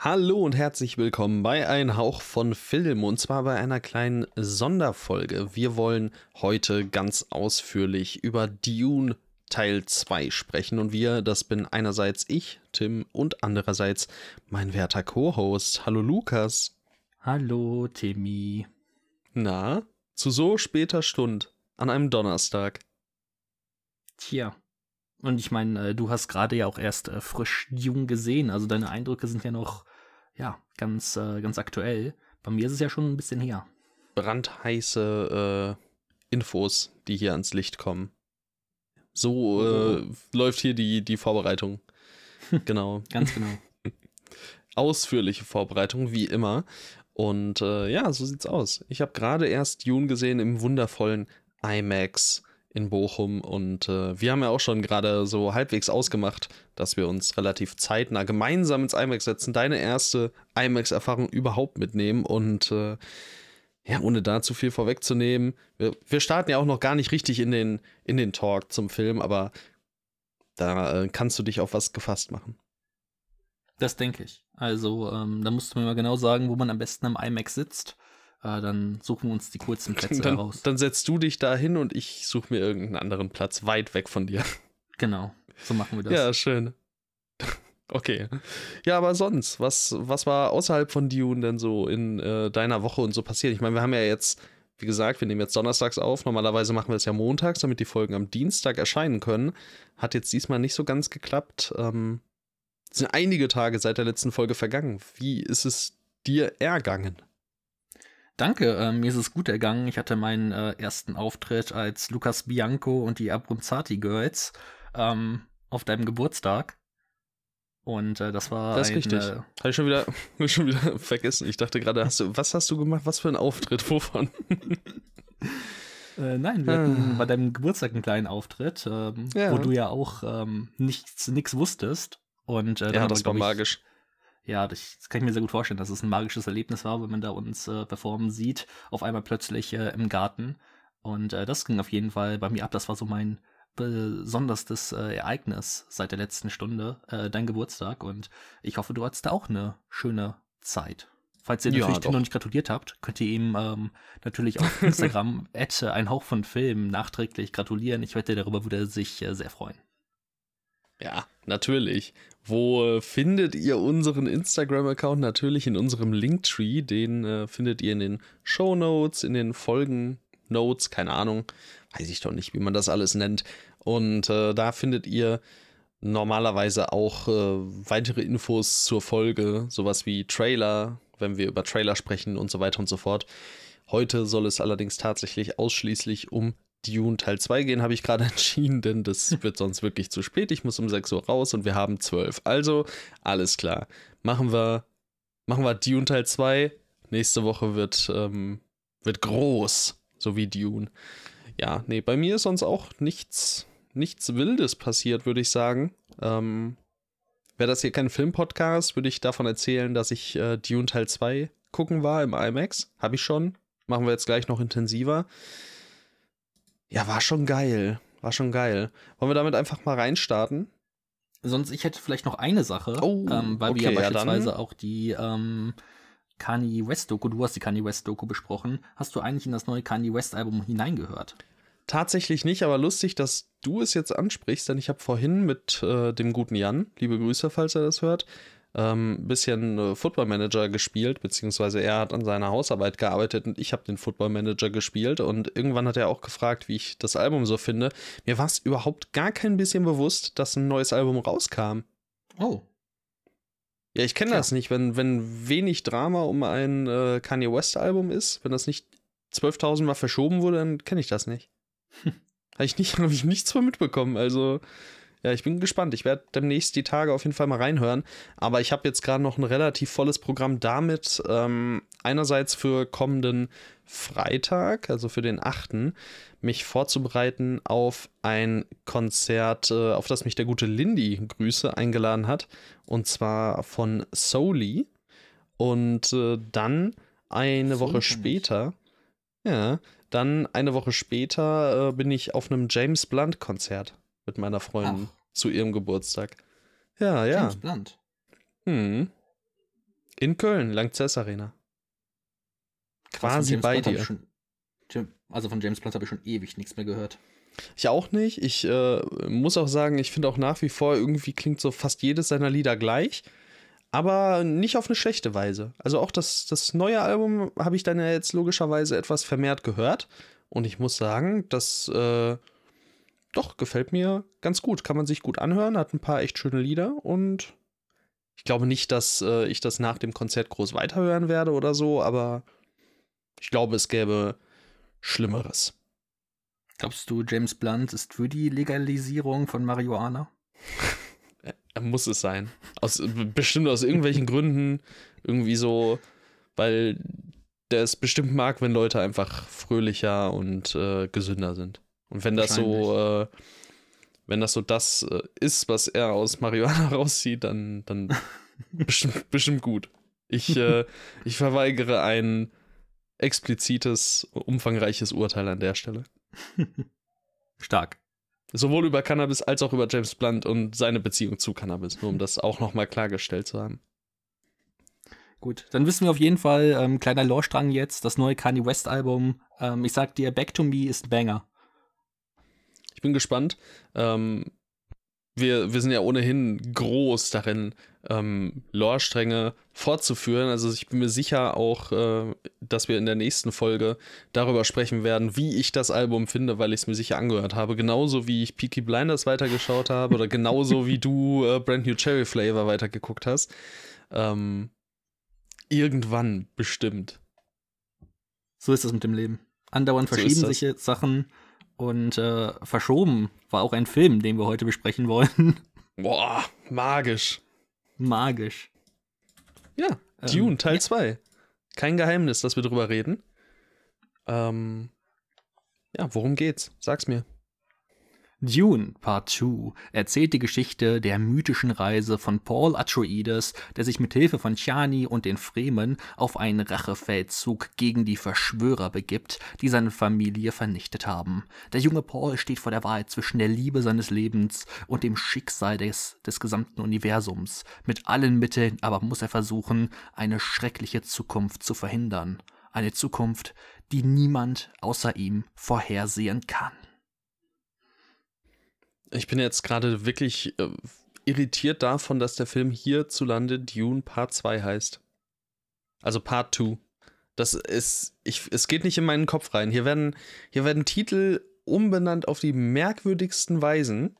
Hallo und herzlich willkommen bei Ein Hauch von Film und zwar bei einer kleinen Sonderfolge. Wir wollen heute ganz ausführlich über Dune Teil 2 sprechen und wir, das bin einerseits ich, Tim, und andererseits mein werter Co-Host. Hallo Lukas. Hallo Timmy. Na, zu so später Stund an einem Donnerstag. Tja. Und ich meine, äh, du hast gerade ja auch erst äh, frisch Dune gesehen, also deine Eindrücke sind ja noch ja, ganz, äh, ganz aktuell. Bei mir ist es ja schon ein bisschen her. Brandheiße äh, Infos, die hier ans Licht kommen. So äh, oh. läuft hier die, die Vorbereitung. Genau. ganz genau. Ausführliche Vorbereitung, wie immer. Und äh, ja, so sieht's aus. Ich habe gerade erst Dune gesehen im wundervollen IMAX in Bochum und äh, wir haben ja auch schon gerade so halbwegs ausgemacht, dass wir uns relativ zeitnah gemeinsam ins IMAX setzen, deine erste IMAX-Erfahrung überhaupt mitnehmen und äh, ja, ohne da zu viel vorwegzunehmen, wir, wir, starten ja auch noch gar nicht richtig in den, in den Talk zum Film, aber da äh, kannst du dich auf was gefasst machen. Das denke ich. Also, ähm, da musst du mir mal genau sagen, wo man am besten am IMAX sitzt äh, dann suchen wir uns die kurzen Plätze dann, heraus. Dann setzt du dich da hin und ich suche mir irgendeinen anderen Platz weit weg von dir. Genau, so machen wir das. Ja, schön. Okay. Ja, aber sonst, was, was war außerhalb von Dune denn so in äh, deiner Woche und so passiert? Ich meine, wir haben ja jetzt, wie gesagt, wir nehmen jetzt donnerstags auf. Normalerweise machen wir es ja montags, damit die Folgen am Dienstag erscheinen können. Hat jetzt diesmal nicht so ganz geklappt. Ähm, es sind einige Tage seit der letzten Folge vergangen. Wie ist es dir ergangen? Danke, äh, mir ist es gut ergangen. Ich hatte meinen äh, ersten Auftritt als Lukas Bianco und die Abronzati Girls ähm, auf deinem Geburtstag. Und äh, das war. Das ist ein, richtig. Äh, Habe ich schon wieder, schon wieder vergessen. Ich dachte gerade, hast du, was hast du gemacht? Was für ein Auftritt? Wovon? äh, nein, wir hatten ah. bei deinem Geburtstag einen kleinen Auftritt, ähm, ja. wo du ja auch ähm, nichts, nichts wusstest. Und, äh, ja, das war magisch ja, das, das, kann ich mir sehr gut vorstellen, dass es ein magisches Erlebnis war, wenn man da uns äh, performen sieht, auf einmal plötzlich äh, im Garten. Und äh, das ging auf jeden Fall bei mir ab. Das war so mein besonderstes äh, Ereignis seit der letzten Stunde, äh, dein Geburtstag. Und ich hoffe, du hattest da auch eine schöne Zeit. Falls ihr natürlich ja, noch nicht gratuliert habt, könnt ihr ihm ähm, natürlich auf Instagram ein Hauch von Film nachträglich gratulieren. Ich wette, darüber würde er sich äh, sehr freuen. Ja, natürlich. Wo äh, findet ihr unseren Instagram-Account? Natürlich in unserem Linktree. Den äh, findet ihr in den Show Notes, in den Folgen Notes, keine Ahnung. Weiß ich doch nicht, wie man das alles nennt. Und äh, da findet ihr normalerweise auch äh, weitere Infos zur Folge, sowas wie Trailer, wenn wir über Trailer sprechen und so weiter und so fort. Heute soll es allerdings tatsächlich ausschließlich um Dune Teil 2 gehen, habe ich gerade entschieden, denn das wird sonst wirklich zu spät. Ich muss um 6 Uhr raus und wir haben 12. Also, alles klar. Machen wir, machen wir Dune Teil 2. Nächste Woche wird, ähm, wird groß, so wie Dune. Ja, nee, bei mir ist sonst auch nichts, nichts Wildes passiert, würde ich sagen. Ähm, Wäre das hier kein Filmpodcast, würde ich davon erzählen, dass ich äh, Dune Teil 2 gucken war im IMAX. Habe ich schon. Machen wir jetzt gleich noch intensiver. Ja, war schon geil. War schon geil. Wollen wir damit einfach mal reinstarten? Sonst, ich hätte vielleicht noch eine Sache, oh, ähm, weil okay, wir ja beispielsweise ja auch die ähm, Kanye West Doku, du hast die Kanye West Doku besprochen. Hast du eigentlich in das neue Kanye West Album hineingehört? Tatsächlich nicht, aber lustig, dass du es jetzt ansprichst, denn ich habe vorhin mit äh, dem guten Jan, liebe Grüße, falls er das hört, ähm, bisschen äh, Football Manager gespielt, beziehungsweise er hat an seiner Hausarbeit gearbeitet und ich habe den Football Manager gespielt und irgendwann hat er auch gefragt, wie ich das Album so finde. Mir war es überhaupt gar kein bisschen bewusst, dass ein neues Album rauskam. Oh. Ja, ich kenne ja. das nicht, wenn, wenn wenig Drama um ein äh, Kanye West Album ist, wenn das nicht 12.000 Mal verschoben wurde, dann kenne ich das nicht. Habe ich, nicht, hab ich nichts von mitbekommen. Also, ja, ich bin gespannt. Ich werde demnächst die Tage auf jeden Fall mal reinhören. Aber ich habe jetzt gerade noch ein relativ volles Programm damit. Ähm, einerseits für kommenden Freitag, also für den 8., mich vorzubereiten auf ein Konzert, äh, auf das mich der gute Lindy Grüße eingeladen hat. Und zwar von Soli. Und äh, dann eine so Woche später, ja, dann eine Woche später äh, bin ich auf einem James Blunt Konzert mit meiner Freundin Ach. zu ihrem Geburtstag. Ja, ja. James Blunt. Hm. In Köln, Langzess Arena. Quasi bei dir. Schon, also von James Blunt habe ich schon ewig nichts mehr gehört. Ich auch nicht. Ich äh, muss auch sagen, ich finde auch nach wie vor, irgendwie klingt so fast jedes seiner Lieder gleich. Aber nicht auf eine schlechte Weise. Also auch das, das neue Album habe ich dann ja jetzt logischerweise etwas vermehrt gehört. Und ich muss sagen, das äh, doch gefällt mir ganz gut. Kann man sich gut anhören, hat ein paar echt schöne Lieder und ich glaube nicht, dass äh, ich das nach dem Konzert groß weiterhören werde oder so, aber ich glaube, es gäbe Schlimmeres. Glaubst du, James Blunt ist für die Legalisierung von Marihuana? er muss es sein. Aus, bestimmt aus irgendwelchen Gründen. Irgendwie so, weil der es bestimmt mag, wenn Leute einfach fröhlicher und äh, gesünder sind. Und wenn das so, äh, wenn das so das äh, ist, was er aus Marihuana rauszieht, dann, dann bestimmt, bestimmt gut. Ich, äh, ich verweigere ein explizites, umfangreiches Urteil an der Stelle. Stark. Sowohl über Cannabis als auch über James Blunt und seine Beziehung zu Cannabis, nur um das auch nochmal klargestellt zu haben. Gut, dann wissen wir auf jeden Fall, ähm, kleiner Lore-Strang jetzt, das neue Kanye West-Album. Ähm, ich sag dir, Back to Me ist Banger. Ich bin gespannt. Ähm, wir, wir sind ja ohnehin groß darin, ähm, Lore-Stränge fortzuführen. Also ich bin mir sicher auch, äh, dass wir in der nächsten Folge darüber sprechen werden, wie ich das Album finde, weil ich es mir sicher angehört habe. Genauso wie ich Peaky Blinders weitergeschaut habe oder genauso wie du äh, Brand New Cherry Flavor weitergeguckt hast. Ähm, irgendwann bestimmt. So ist es mit dem Leben. Andauernd verschieben sich Sachen und äh, verschoben war auch ein Film, den wir heute besprechen wollen. Boah, magisch. Magisch. Ja, ähm, Dune Teil 2. Ja. Kein Geheimnis, dass wir drüber reden. Ähm, ja, worum geht's? Sag's mir. Dune Part 2 erzählt die Geschichte der mythischen Reise von Paul Atreides, der sich mit Hilfe von Chani und den Fremen auf einen Rachefeldzug gegen die Verschwörer begibt, die seine Familie vernichtet haben. Der junge Paul steht vor der Wahl zwischen der Liebe seines Lebens und dem Schicksal des, des gesamten Universums. Mit allen Mitteln aber muss er versuchen, eine schreckliche Zukunft zu verhindern. Eine Zukunft, die niemand außer ihm vorhersehen kann. Ich bin jetzt gerade wirklich äh, irritiert davon, dass der Film hierzulande Dune Part 2 heißt. Also Part 2. Das ist, ich, es geht nicht in meinen Kopf rein. Hier werden, hier werden Titel umbenannt auf die merkwürdigsten Weisen.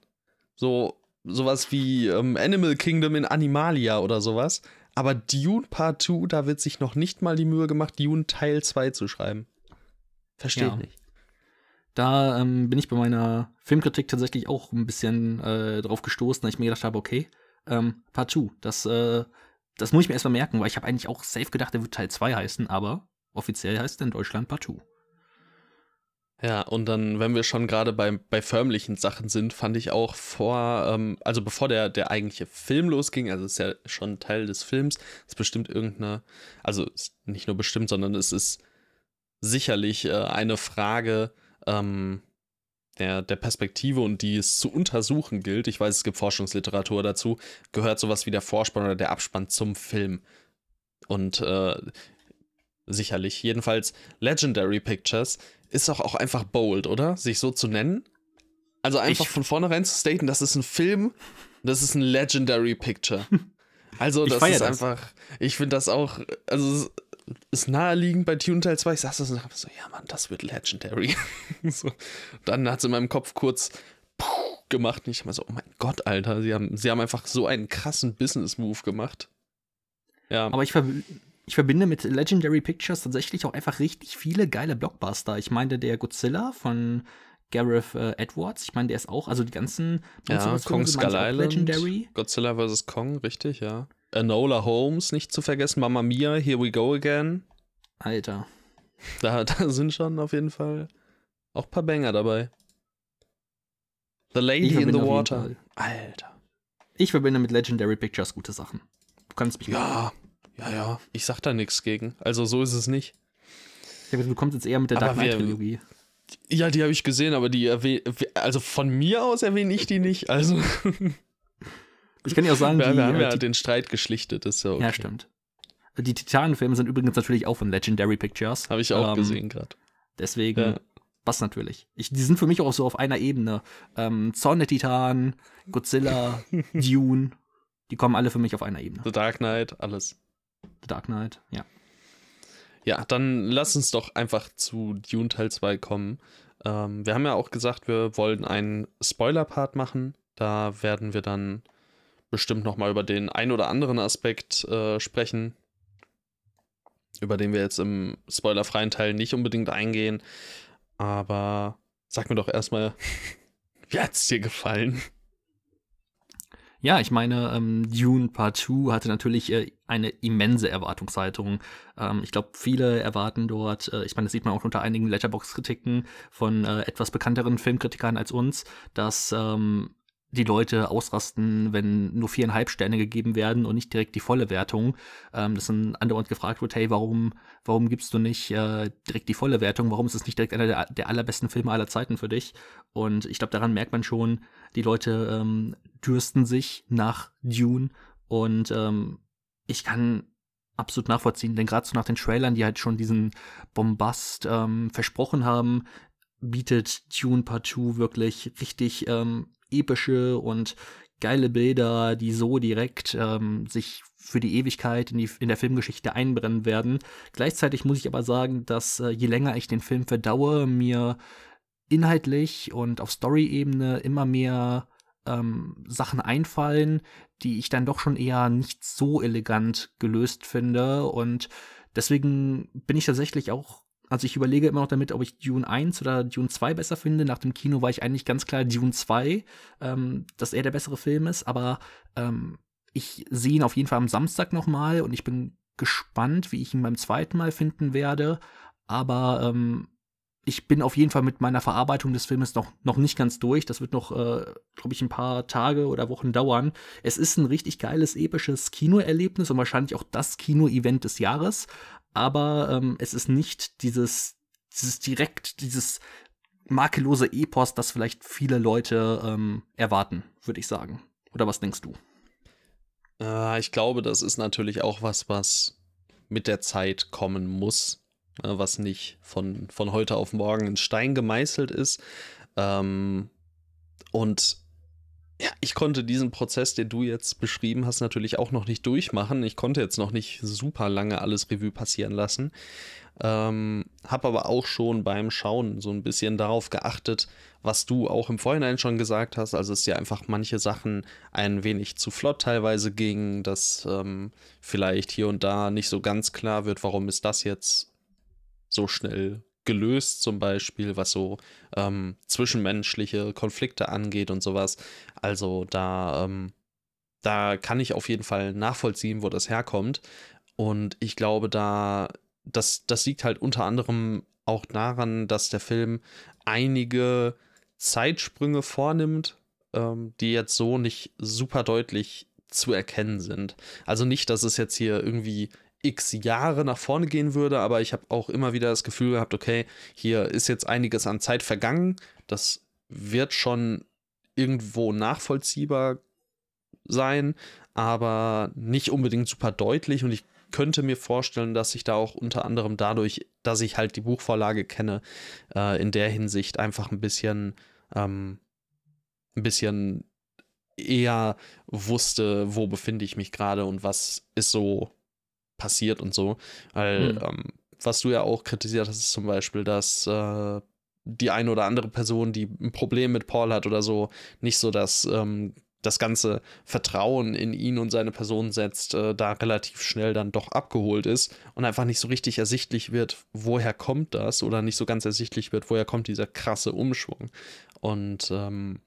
So, sowas wie ähm, Animal Kingdom in Animalia oder sowas. Aber Dune Part 2, da wird sich noch nicht mal die Mühe gemacht, Dune Teil 2 zu schreiben. Verstehe ja. ich nicht. Da ähm, bin ich bei meiner Filmkritik tatsächlich auch ein bisschen äh, drauf gestoßen, dass ich mir gedacht habe, okay, ähm, Part 2, das, äh, das muss ich mir erstmal merken, weil ich habe eigentlich auch safe gedacht, der wird Teil 2 heißen, aber offiziell heißt er in Deutschland Part 2. Ja, und dann, wenn wir schon gerade bei, bei förmlichen Sachen sind, fand ich auch vor, ähm, also bevor der, der eigentliche Film losging, also ist ja schon Teil des Films, ist bestimmt irgendeine, also nicht nur bestimmt, sondern es ist sicherlich äh, eine Frage, ähm, der, der Perspektive und die es zu untersuchen gilt, ich weiß, es gibt Forschungsliteratur dazu, gehört sowas wie der Vorspann oder der Abspann zum Film. Und äh, sicherlich, jedenfalls Legendary Pictures ist doch auch einfach bold, oder? Sich so zu nennen. Also einfach ich von vornherein zu staten, das ist ein Film, das ist ein Legendary Picture. Also das ist das. einfach, ich finde das auch, also ist naheliegend bei Tune Teil 2. Ich saß das und dachte so, ja Mann, das wird Legendary. so. Dann hat es in meinem Kopf kurz gemacht und ich habe so, oh mein Gott, Alter, sie haben, sie haben einfach so einen krassen Business-Move gemacht. Ja. Aber ich, ver ich verbinde mit Legendary Pictures tatsächlich auch einfach richtig viele geile Blockbuster. Ich meine, der Godzilla von Gareth äh, Edwards, ich meine, der ist auch, also die ganzen ja, Kong Skull Island, Legendary. Godzilla vs. Kong, richtig, ja. Enola Holmes nicht zu vergessen, Mama Mia, Here We Go Again. Alter. Da, da sind schon auf jeden Fall auch ein paar Banger dabei. The Lady in the Water. Alter. Ich verbinde mit Legendary Pictures gute Sachen. Du kannst mich. Ja, ja, ja. Ich sag da nichts gegen. Also so ist es nicht. Ja, du kommst jetzt eher mit der Dark Knight Trilogie. Ja, die habe ich gesehen, aber die erwähne, also von mir aus erwähne ich die nicht. Also Ich kann ja auch sagen, wir, die, wir haben ja den Streit geschlichtet, ist ja okay. Ja, stimmt. Die Titanenfilme sind übrigens natürlich auch von Legendary Pictures. Habe ich auch ähm, gesehen gerade. Deswegen ja. passt natürlich. Ich, die sind für mich auch so auf einer Ebene. Ähm, Zorn der Titan, Godzilla, Dune, die kommen alle für mich auf einer Ebene. The Dark Knight, alles. The Dark Knight, ja. Ja, dann lass uns doch einfach zu Dune Teil 2 kommen. Ähm, wir haben ja auch gesagt, wir wollen einen Spoiler-Part machen. Da werden wir dann bestimmt nochmal über den ein oder anderen Aspekt äh, sprechen, über den wir jetzt im spoilerfreien Teil nicht unbedingt eingehen. Aber sag mir doch erstmal, wie hat es dir gefallen? Ja, ich meine, ähm, Dune Part 2 hatte natürlich äh, eine immense Erwartungshaltung. Ähm, ich glaube, viele erwarten dort, äh, ich meine, das sieht man auch unter einigen Letterbox-Kritiken von äh, etwas bekannteren Filmkritikern als uns, dass ähm, die Leute ausrasten, wenn nur viereinhalb Sterne gegeben werden und nicht direkt die volle Wertung. Ähm, dass dann andauernd gefragt wird, hey, warum, warum gibst du nicht äh, direkt die volle Wertung? Warum ist es nicht direkt einer der, der allerbesten Filme aller Zeiten für dich? Und ich glaube, daran merkt man schon, die Leute ähm, dürsten sich nach Dune und ähm, ich kann absolut nachvollziehen, denn gerade so nach den Trailern, die halt schon diesen Bombast ähm, versprochen haben, bietet Dune Part 2 wirklich richtig ähm, epische und geile Bilder, die so direkt ähm, sich für die Ewigkeit in, die, in der Filmgeschichte einbrennen werden. Gleichzeitig muss ich aber sagen, dass äh, je länger ich den Film verdaue, mir inhaltlich und auf Story-Ebene immer mehr ähm, Sachen einfallen, die ich dann doch schon eher nicht so elegant gelöst finde. Und deswegen bin ich tatsächlich auch also ich überlege immer noch damit, ob ich Dune 1 oder Dune 2 besser finde. Nach dem Kino war ich eigentlich ganz klar Dune 2, ähm, dass er der bessere Film ist. Aber ähm, ich sehe ihn auf jeden Fall am Samstag nochmal und ich bin gespannt, wie ich ihn beim zweiten Mal finden werde. Aber ähm, ich bin auf jeden Fall mit meiner Verarbeitung des Filmes noch, noch nicht ganz durch. Das wird noch, äh, glaube ich, ein paar Tage oder Wochen dauern. Es ist ein richtig geiles, episches Kinoerlebnis und wahrscheinlich auch das Kino-Event des Jahres aber ähm, es ist nicht dieses, dieses direkt, dieses makellose Epos, das vielleicht viele Leute ähm, erwarten, würde ich sagen. Oder was denkst du? Äh, ich glaube, das ist natürlich auch was, was mit der Zeit kommen muss, äh, was nicht von, von heute auf morgen in Stein gemeißelt ist. Ähm, und ja, ich konnte diesen Prozess, den du jetzt beschrieben hast, natürlich auch noch nicht durchmachen. Ich konnte jetzt noch nicht super lange alles Revue passieren lassen. Ähm, hab aber auch schon beim Schauen so ein bisschen darauf geachtet, was du auch im Vorhinein schon gesagt hast. Also es ja einfach manche Sachen ein wenig zu flott teilweise gingen, dass ähm, vielleicht hier und da nicht so ganz klar wird, warum ist das jetzt so schnell gelöst, zum Beispiel, was so ähm, zwischenmenschliche Konflikte angeht und sowas. Also da, ähm, da kann ich auf jeden Fall nachvollziehen, wo das herkommt. Und ich glaube, da, das, das liegt halt unter anderem auch daran, dass der Film einige Zeitsprünge vornimmt, ähm, die jetzt so nicht super deutlich zu erkennen sind. Also nicht, dass es jetzt hier irgendwie x Jahre nach vorne gehen würde, aber ich habe auch immer wieder das Gefühl gehabt, okay, hier ist jetzt einiges an Zeit vergangen. Das wird schon irgendwo nachvollziehbar sein, aber nicht unbedingt super deutlich und ich könnte mir vorstellen, dass ich da auch unter anderem dadurch, dass ich halt die Buchvorlage kenne, äh, in der Hinsicht einfach ein bisschen, ähm, ein bisschen eher wusste, wo befinde ich mich gerade und was ist so passiert und so. Weil, mhm. ähm, was du ja auch kritisiert hast, ist zum Beispiel, dass äh, die eine oder andere Person, die ein Problem mit Paul hat oder so, nicht so das, ähm, das ganze Vertrauen in ihn und seine Person setzt, äh, da relativ schnell dann doch abgeholt ist und einfach nicht so richtig ersichtlich wird, woher kommt das oder nicht so ganz ersichtlich wird, woher kommt dieser krasse Umschwung. Und ähm,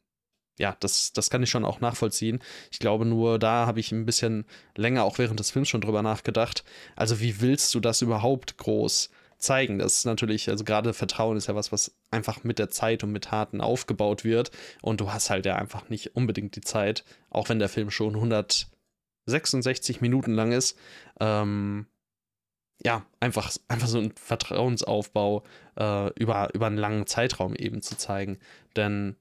ja, das, das kann ich schon auch nachvollziehen. Ich glaube nur, da habe ich ein bisschen länger auch während des Films schon drüber nachgedacht. Also, wie willst du das überhaupt groß zeigen? Das ist natürlich, also gerade Vertrauen ist ja was, was einfach mit der Zeit und mit Taten aufgebaut wird. Und du hast halt ja einfach nicht unbedingt die Zeit, auch wenn der Film schon 166 Minuten lang ist. Ähm, ja, einfach, einfach so einen Vertrauensaufbau äh, über, über einen langen Zeitraum eben zu zeigen. Denn,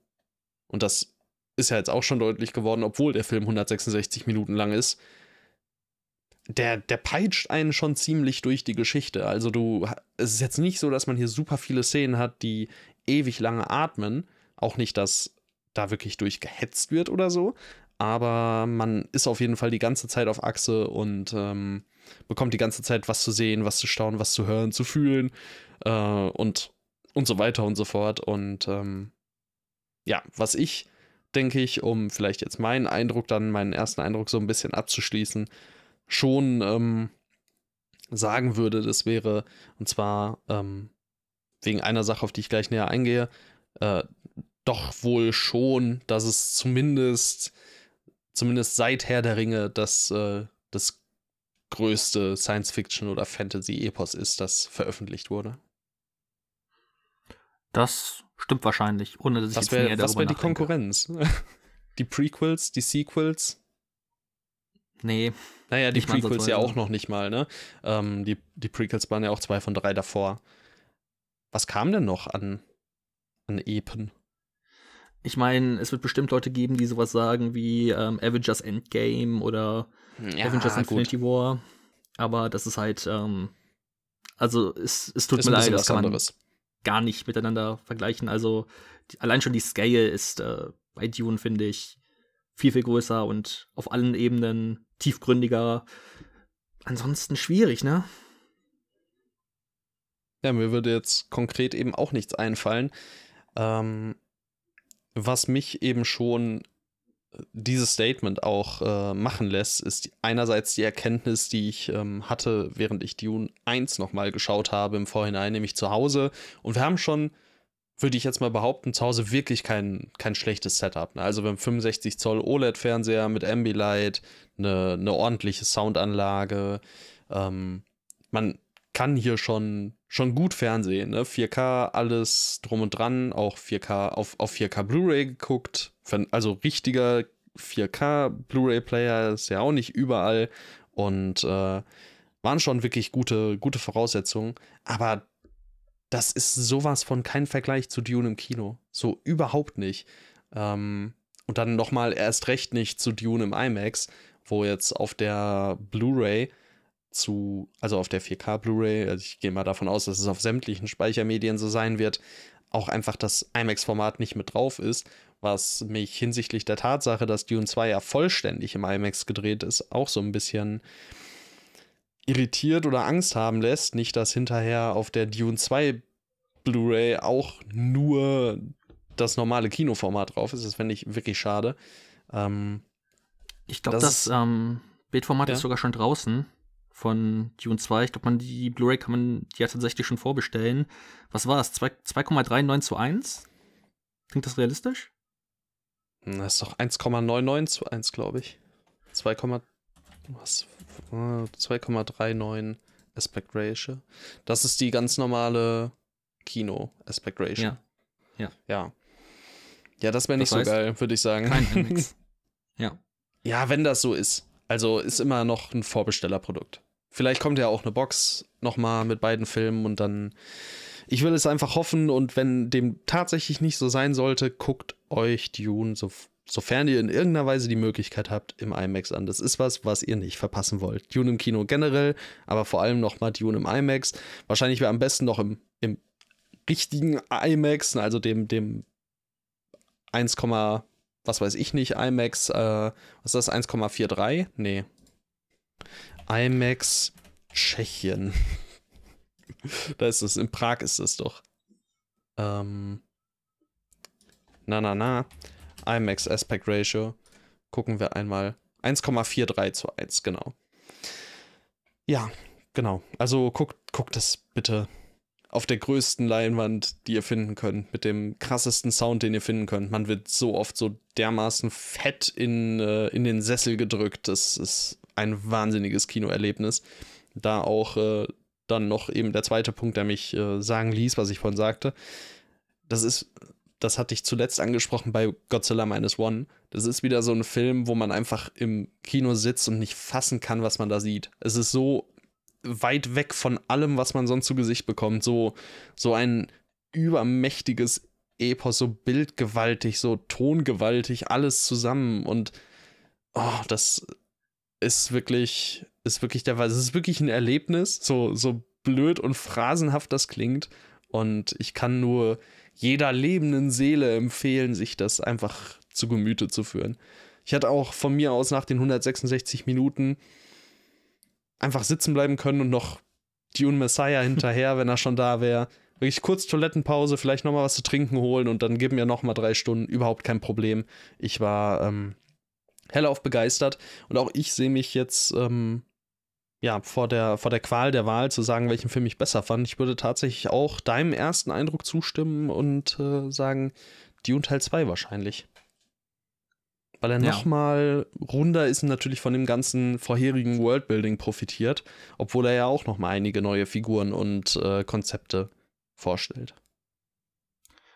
und das ist ja jetzt auch schon deutlich geworden, obwohl der Film 166 Minuten lang ist. der, der peitscht einen schon ziemlich durch die Geschichte. Also du, es ist jetzt nicht so, dass man hier super viele Szenen hat, die ewig lange atmen. Auch nicht, dass da wirklich durchgehetzt wird oder so. Aber man ist auf jeden Fall die ganze Zeit auf Achse und ähm, bekommt die ganze Zeit was zu sehen, was zu staunen, was zu hören, zu fühlen äh, und, und so weiter und so fort. Und ähm, ja, was ich, denke ich, um vielleicht jetzt meinen Eindruck dann, meinen ersten Eindruck so ein bisschen abzuschließen, schon ähm, sagen würde, das wäre, und zwar ähm, wegen einer Sache, auf die ich gleich näher eingehe, äh, doch wohl schon, dass es zumindest, zumindest seit Herr der Ringe das, äh, das größte Science-Fiction- oder Fantasy-Epos ist, das veröffentlicht wurde. Das stimmt wahrscheinlich, ohne dass ich das wär, Was wäre die Konkurrenz? die Prequels, die Sequels? Nee. Naja, die Prequels ja auch noch nicht mal, ne? Ähm, die, die Prequels waren ja auch zwei von drei davor. Was kam denn noch an, an Epen? Ich meine, es wird bestimmt Leute geben, die sowas sagen wie ähm, Avengers Endgame oder ja, Avengers Infinity gut. War. Aber das ist halt, ähm, also es, es tut ist mir leid, das kann man anderes. Gar nicht miteinander vergleichen. Also die, allein schon die Scale ist äh, bei Dune, finde ich, viel, viel größer und auf allen Ebenen tiefgründiger. Ansonsten schwierig, ne? Ja, mir würde jetzt konkret eben auch nichts einfallen. Ähm, was mich eben schon dieses Statement auch äh, machen lässt, ist einerseits die Erkenntnis, die ich ähm, hatte, während ich Dune 1 nochmal geschaut habe im Vorhinein, nämlich zu Hause. Und wir haben schon, würde ich jetzt mal behaupten, zu Hause wirklich kein, kein schlechtes Setup. Ne? Also wir haben 65 Zoll OLED-Fernseher mit Ambilight, eine, eine ordentliche Soundanlage. Ähm, man kann hier schon, schon gut Fernsehen. Ne? 4K, alles drum und dran, auch 4K auf, auf 4K Blu-ray geguckt. Also richtiger 4K Blu-ray-Player ist ja auch nicht überall. Und äh, waren schon wirklich gute, gute Voraussetzungen. Aber das ist sowas von kein Vergleich zu Dune im Kino. So überhaupt nicht. Ähm, und dann nochmal erst recht nicht zu Dune im IMAX, wo jetzt auf der Blu-ray zu, also auf der 4K Blu-ray, also ich gehe mal davon aus, dass es auf sämtlichen Speichermedien so sein wird, auch einfach das IMAX-Format nicht mit drauf ist, was mich hinsichtlich der Tatsache, dass Dune 2 ja vollständig im IMAX gedreht ist, auch so ein bisschen irritiert oder Angst haben lässt. Nicht, dass hinterher auf der Dune 2 Blu-ray auch nur das normale Kinoformat drauf ist. Das fände ich wirklich schade. Ähm, ich glaube, das, das ähm, Bildformat ja. ist sogar schon draußen von Dune 2. Ich glaube, man die Blu-ray kann man ja tatsächlich schon vorbestellen. Was war es? 2,39 zu 1? Klingt das realistisch? Das ist doch 1,99 zu 1, glaube ich. 2, was? 2,39 Aspect Ratio. Das ist die ganz normale Kino Aspect Ratio. Ja. Ja. Ja, ja das wäre nicht das so geil, würde ich sagen. Kein MX. ja. Ja, wenn das so ist. Also ist immer noch ein Vorbestellerprodukt. Vielleicht kommt ja auch eine Box nochmal mit beiden Filmen und dann. Ich will es einfach hoffen und wenn dem tatsächlich nicht so sein sollte, guckt euch Dune, so, sofern ihr in irgendeiner Weise die Möglichkeit habt, im IMAX an. Das ist was, was ihr nicht verpassen wollt. Dune im Kino generell, aber vor allem nochmal Dune im IMAX. Wahrscheinlich wäre am besten noch im, im richtigen IMAX, also dem, dem 1, was weiß ich nicht, IMAX, äh, was ist das, 1,43? Nee, IMAX Tschechien. da ist es, in Prag ist es doch. Ähm, na, na, na. IMAX Aspect Ratio. Gucken wir einmal. 1,43 zu 1, genau. Ja, genau. Also guckt, guckt es bitte auf der größten Leinwand, die ihr finden könnt, mit dem krassesten Sound, den ihr finden könnt. Man wird so oft so dermaßen fett in, äh, in den Sessel gedrückt. Das ist ein wahnsinniges Kinoerlebnis. Da auch äh, dann noch eben der zweite Punkt, der mich äh, sagen ließ, was ich vorhin sagte. Das ist, das hatte ich zuletzt angesprochen bei Godzilla Minus One. Das ist wieder so ein Film, wo man einfach im Kino sitzt und nicht fassen kann, was man da sieht. Es ist so weit weg von allem, was man sonst zu Gesicht bekommt. So, so ein übermächtiges Epos, so bildgewaltig, so tongewaltig, alles zusammen. Und oh, das ist wirklich ist wirklich der Fall. Es ist wirklich ein Erlebnis, so, so blöd und phrasenhaft das klingt. Und ich kann nur jeder lebenden Seele empfehlen, sich das einfach zu Gemüte zu führen. Ich hätte auch von mir aus nach den 166 Minuten einfach sitzen bleiben können und noch Dune Messiah hinterher, wenn er schon da wäre. Wirklich kurz Toilettenpause, vielleicht nochmal was zu trinken holen und dann geben wir nochmal drei Stunden. Überhaupt kein Problem. Ich war ähm, hellauf begeistert und auch ich sehe mich jetzt ähm, ja, vor der, vor der Qual der Wahl zu sagen, welchen Film ich besser fand. Ich würde tatsächlich auch deinem ersten Eindruck zustimmen und äh, sagen, Dune Teil 2 wahrscheinlich. Weil er ja. nochmal runder ist und natürlich von dem ganzen vorherigen Worldbuilding profitiert, obwohl er ja auch nochmal einige neue Figuren und äh, Konzepte vorstellt.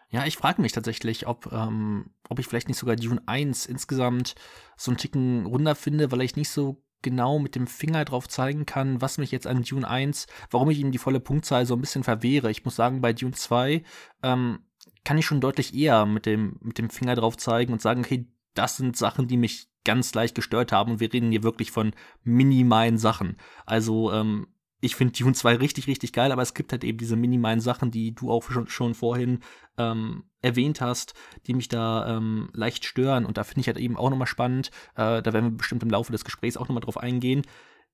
Ja, ich frage mich tatsächlich, ob, ähm, ob ich vielleicht nicht sogar Dune 1 insgesamt so einen Ticken runder finde, weil ich nicht so genau mit dem Finger drauf zeigen kann, was mich jetzt an Dune 1, warum ich ihm die volle Punktzahl so ein bisschen verwehre. Ich muss sagen, bei Dune 2 ähm, kann ich schon deutlich eher mit dem, mit dem Finger drauf zeigen und sagen, okay, das sind Sachen, die mich ganz leicht gestört haben und wir reden hier wirklich von minimalen Sachen. Also ähm, ich finde Dune 2 richtig, richtig geil, aber es gibt halt eben diese minimalen Sachen, die du auch schon, schon vorhin ähm, erwähnt hast, die mich da ähm, leicht stören. Und da finde ich halt eben auch nochmal spannend, äh, da werden wir bestimmt im Laufe des Gesprächs auch nochmal drauf eingehen.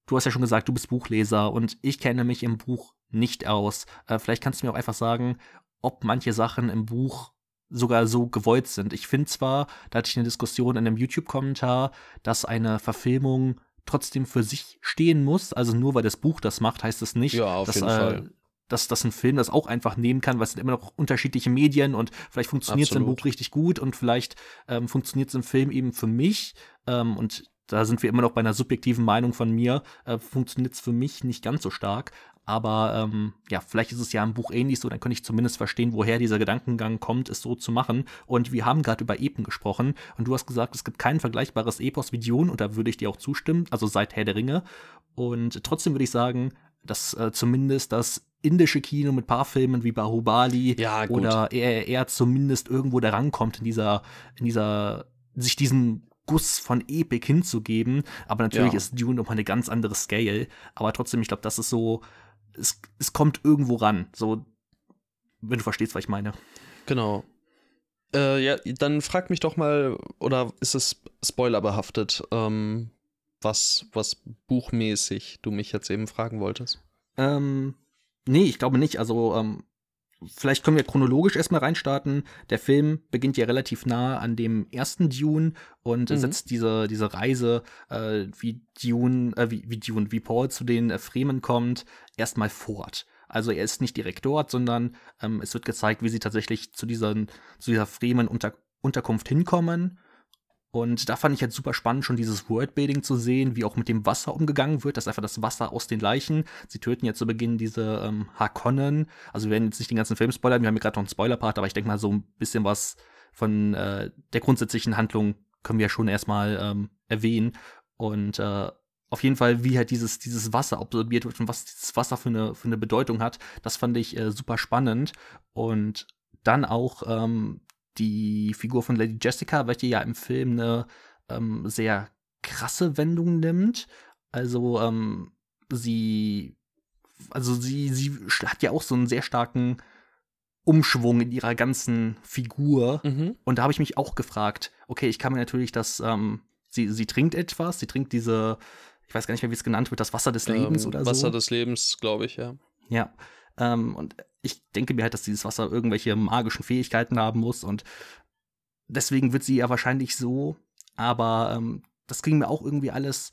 Du hast ja schon gesagt, du bist Buchleser und ich kenne mich im Buch nicht aus. Äh, vielleicht kannst du mir auch einfach sagen, ob manche Sachen im Buch sogar so gewollt sind. Ich finde zwar, da hatte ich eine Diskussion in einem YouTube-Kommentar, dass eine Verfilmung trotzdem für sich stehen muss. Also nur weil das Buch das macht, heißt das nicht, ja, dass, äh, dass, dass ein Film das auch einfach nehmen kann, weil es sind immer noch unterschiedliche Medien und vielleicht funktioniert es im Buch richtig gut und vielleicht ähm, funktioniert es im Film eben für mich. Ähm, und da sind wir immer noch bei einer subjektiven Meinung von mir, äh, funktioniert es für mich nicht ganz so stark. Aber ähm, ja, vielleicht ist es ja im Buch ähnlich so, dann könnte ich zumindest verstehen, woher dieser Gedankengang kommt, es so zu machen. Und wir haben gerade über Epen gesprochen und du hast gesagt, es gibt kein vergleichbares Epos wie Dune und da würde ich dir auch zustimmen, also seit Herr der Ringe. Und trotzdem würde ich sagen, dass äh, zumindest das indische Kino mit paar Filmen wie Bahubali ja, oder er, zumindest irgendwo da rankommt in dieser, in dieser, sich diesen Guss von Epic hinzugeben. Aber natürlich ja. ist Dune nochmal eine ganz andere Scale. Aber trotzdem, ich glaube, das ist so es, es kommt irgendwo ran. So, wenn du verstehst, was ich meine. Genau. Äh, ja, dann frag mich doch mal, oder ist es spoilerbehaftet, ähm, was, was buchmäßig du mich jetzt eben fragen wolltest? Ähm, nee, ich glaube nicht. Also, ähm, vielleicht können wir chronologisch erstmal reinstarten. Der Film beginnt ja relativ nah an dem ersten Dune und mhm. setzt diese, diese Reise, äh, wie Dune, äh, wie, wie Dune, wie Paul zu den äh, Fremen kommt, erstmal fort. Also er ist nicht direkt dort, sondern ähm, es wird gezeigt, wie sie tatsächlich zu, diesen, zu dieser Fremen -Unter Unterkunft hinkommen und da fand ich jetzt super spannend, schon dieses Worldbuilding zu sehen, wie auch mit dem Wasser umgegangen wird. Das ist einfach das Wasser aus den Leichen. Sie töten ja zu Beginn diese ähm, Harkonnen. Also wir werden jetzt nicht den ganzen Film spoilern, wir haben ja gerade noch einen Spoiler-Part, aber ich denke mal, so ein bisschen was von äh, der grundsätzlichen Handlung können wir ja schon erstmal ähm, erwähnen. Und äh, auf jeden Fall, wie halt dieses, dieses Wasser absorbiert wird und was dieses Wasser für eine, für eine Bedeutung hat, das fand ich äh, super spannend. Und dann auch ähm, die Figur von Lady Jessica, welche ja im Film eine ähm, sehr krasse Wendung nimmt. Also ähm, sie, also sie, sie hat ja auch so einen sehr starken Umschwung in ihrer ganzen Figur. Mhm. Und da habe ich mich auch gefragt, okay, ich kann mir natürlich das, ähm, sie, sie trinkt etwas, sie trinkt diese, ich weiß gar nicht mehr, wie es genannt wird, das Wasser des Lebens ähm, oder Wasser so. Wasser des Lebens, glaube ich, ja. Ja. Ähm, und ich denke mir halt, dass dieses Wasser irgendwelche magischen Fähigkeiten haben muss und deswegen wird sie ja wahrscheinlich so, aber ähm, das ging mir auch irgendwie alles,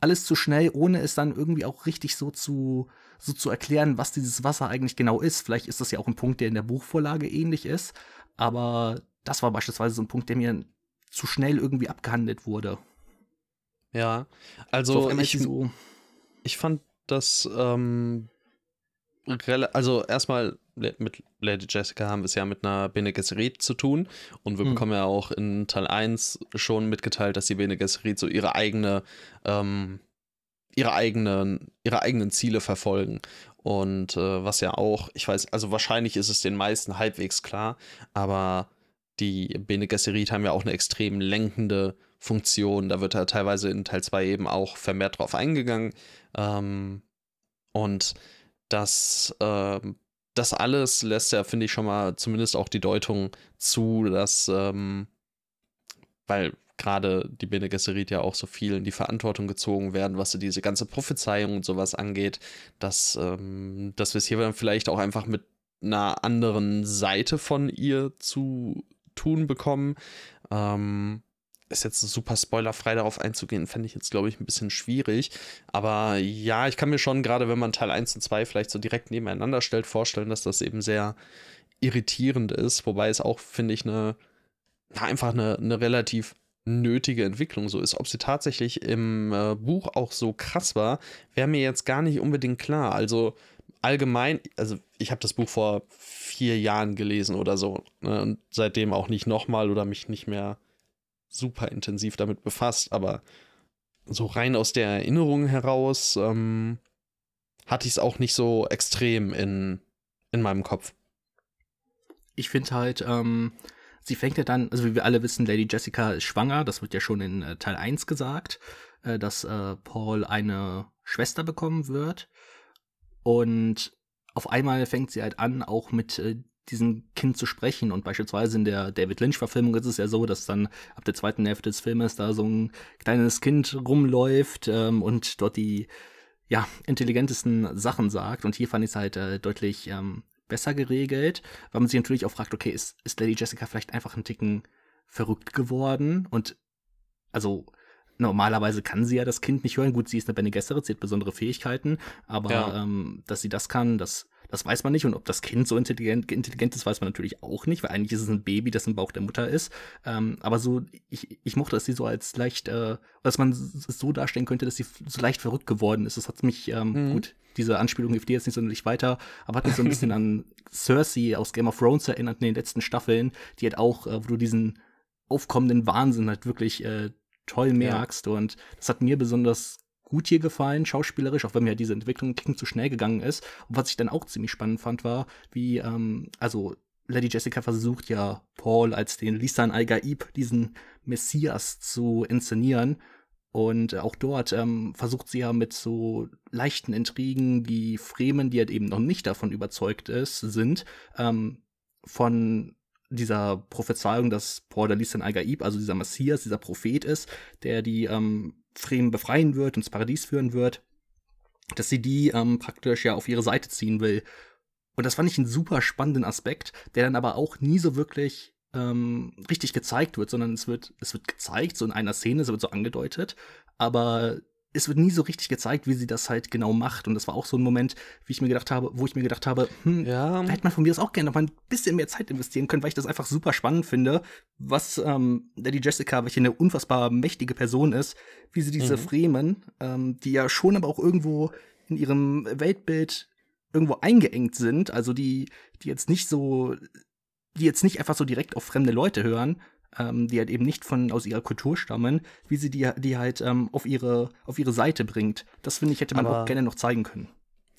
alles zu schnell, ohne es dann irgendwie auch richtig so zu, so zu erklären, was dieses Wasser eigentlich genau ist. Vielleicht ist das ja auch ein Punkt, der in der Buchvorlage ähnlich ist, aber das war beispielsweise so ein Punkt, der mir zu schnell irgendwie abgehandelt wurde. Ja, also so ich, so ich fand das ähm, also erstmal mit Lady Jessica haben wir es ja mit einer Bene Gesserit zu tun und wir mhm. bekommen ja auch in Teil 1 schon mitgeteilt, dass die Bene Gesserit so ihre eigene ähm, ihre eigenen ihre eigenen Ziele verfolgen und äh, was ja auch, ich weiß, also wahrscheinlich ist es den meisten halbwegs klar, aber die Bene Gesserit haben ja auch eine extrem lenkende Funktion. Da wird er teilweise in Teil 2 eben auch vermehrt drauf eingegangen. Ähm, und das, äh, das alles lässt ja, finde ich, schon mal zumindest auch die Deutung zu, dass, ähm, weil gerade die Bene Gesserit ja auch so viel in die Verantwortung gezogen werden, was diese ganze Prophezeiung und sowas angeht, dass, ähm, dass wir es hier dann vielleicht auch einfach mit einer anderen Seite von ihr zu tun bekommen. Ähm, ist jetzt super spoilerfrei darauf einzugehen, fände ich jetzt, glaube ich, ein bisschen schwierig. Aber ja, ich kann mir schon, gerade wenn man Teil 1 und 2 vielleicht so direkt nebeneinander stellt, vorstellen, dass das eben sehr irritierend ist. Wobei es auch, finde ich, eine, einfach eine, eine relativ nötige Entwicklung so ist. Ob sie tatsächlich im äh, Buch auch so krass war, wäre mir jetzt gar nicht unbedingt klar. Also allgemein, also ich habe das Buch vor vier Jahren gelesen oder so ne, und seitdem auch nicht nochmal oder mich nicht mehr super intensiv damit befasst, aber so rein aus der Erinnerung heraus ähm, hatte ich es auch nicht so extrem in, in meinem Kopf. Ich finde halt, ähm, sie fängt ja dann, also wie wir alle wissen, Lady Jessica ist schwanger, das wird ja schon in äh, Teil 1 gesagt, äh, dass äh, Paul eine Schwester bekommen wird. Und auf einmal fängt sie halt an, auch mit äh, diesem Kind zu sprechen. Und beispielsweise in der David Lynch-Verfilmung ist es ja so, dass dann ab der zweiten Hälfte des Filmes da so ein kleines Kind rumläuft ähm, und dort die ja, intelligentesten Sachen sagt. Und hier fand ich es halt äh, deutlich ähm, besser geregelt, weil man sich natürlich auch fragt, okay, ist, ist Lady Jessica vielleicht einfach ein Ticken verrückt geworden? Und also normalerweise kann sie ja das Kind nicht hören. Gut, sie ist eine Bene Gesserit, sie hat besondere Fähigkeiten, aber ja. ähm, dass sie das kann, das das weiß man nicht. Und ob das Kind so intelligent, intelligent ist, weiß man natürlich auch nicht, weil eigentlich ist es ein Baby, das im Bauch der Mutter ist. Ähm, aber so, ich, ich mochte, dass sie so als leicht, äh, dass man es so darstellen könnte, dass sie so leicht verrückt geworden ist. Das hat mich, ähm, mhm. gut, diese Anspielung hilft dir jetzt nicht sonderlich weiter, aber hat mich so ein bisschen an Cersei aus Game of Thrones erinnert in den letzten Staffeln, die halt auch, äh, wo du diesen aufkommenden Wahnsinn halt wirklich äh, toll merkst. Ja. Und das hat mir besonders gut hier gefallen, schauspielerisch, auch wenn mir diese Entwicklung ein zu schnell gegangen ist. Und was ich dann auch ziemlich spannend fand, war, wie, ähm, also Lady Jessica versucht ja Paul als den Lisan al-Gaib, diesen Messias zu inszenieren. Und auch dort ähm, versucht sie ja mit so leichten Intrigen die Fremen, die halt eben noch nicht davon überzeugt ist, sind, ähm, von dieser Prophezeiung, dass Paul der Lisan al-Gaib, also dieser Messias, dieser Prophet ist, der die ähm, Fremen befreien wird, ins Paradies führen wird, dass sie die ähm, praktisch ja auf ihre Seite ziehen will. Und das fand ich einen super spannenden Aspekt, der dann aber auch nie so wirklich ähm, richtig gezeigt wird, sondern es wird, es wird gezeigt, so in einer Szene, es wird so angedeutet, aber es wird nie so richtig gezeigt, wie sie das halt genau macht. Und das war auch so ein Moment, wie ich mir gedacht habe, wo ich mir gedacht habe, hm, ja. da hätte man von mir das auch gerne noch mal ein bisschen mehr Zeit investieren können, weil ich das einfach super spannend finde, was ähm, Lady Jessica, welche eine unfassbar mächtige Person ist, wie sie diese mhm. Fremen, ähm, die ja schon aber auch irgendwo in ihrem Weltbild irgendwo eingeengt sind, also die, die jetzt nicht so, die jetzt nicht einfach so direkt auf fremde Leute hören, ähm, die halt eben nicht von aus ihrer Kultur stammen, wie sie die, die halt ähm, auf, ihre, auf ihre Seite bringt. Das finde ich, hätte man aber, auch gerne noch zeigen können.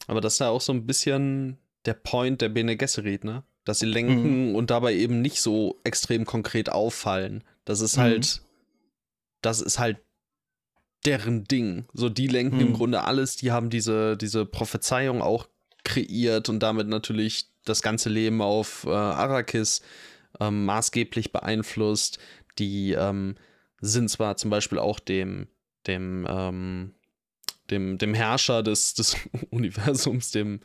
Aber das ist ja auch so ein bisschen der Point der Bene Gesserit, ne? Dass sie lenken mhm. und dabei eben nicht so extrem konkret auffallen. Das ist mhm. halt, das ist halt deren Ding. So, die lenken mhm. im Grunde alles, die haben diese, diese Prophezeiung auch kreiert und damit natürlich das ganze Leben auf äh, Arrakis ähm, maßgeblich beeinflusst. Die ähm, sind zwar zum Beispiel auch dem, dem, ähm, dem, dem Herrscher des, des Universums, dem,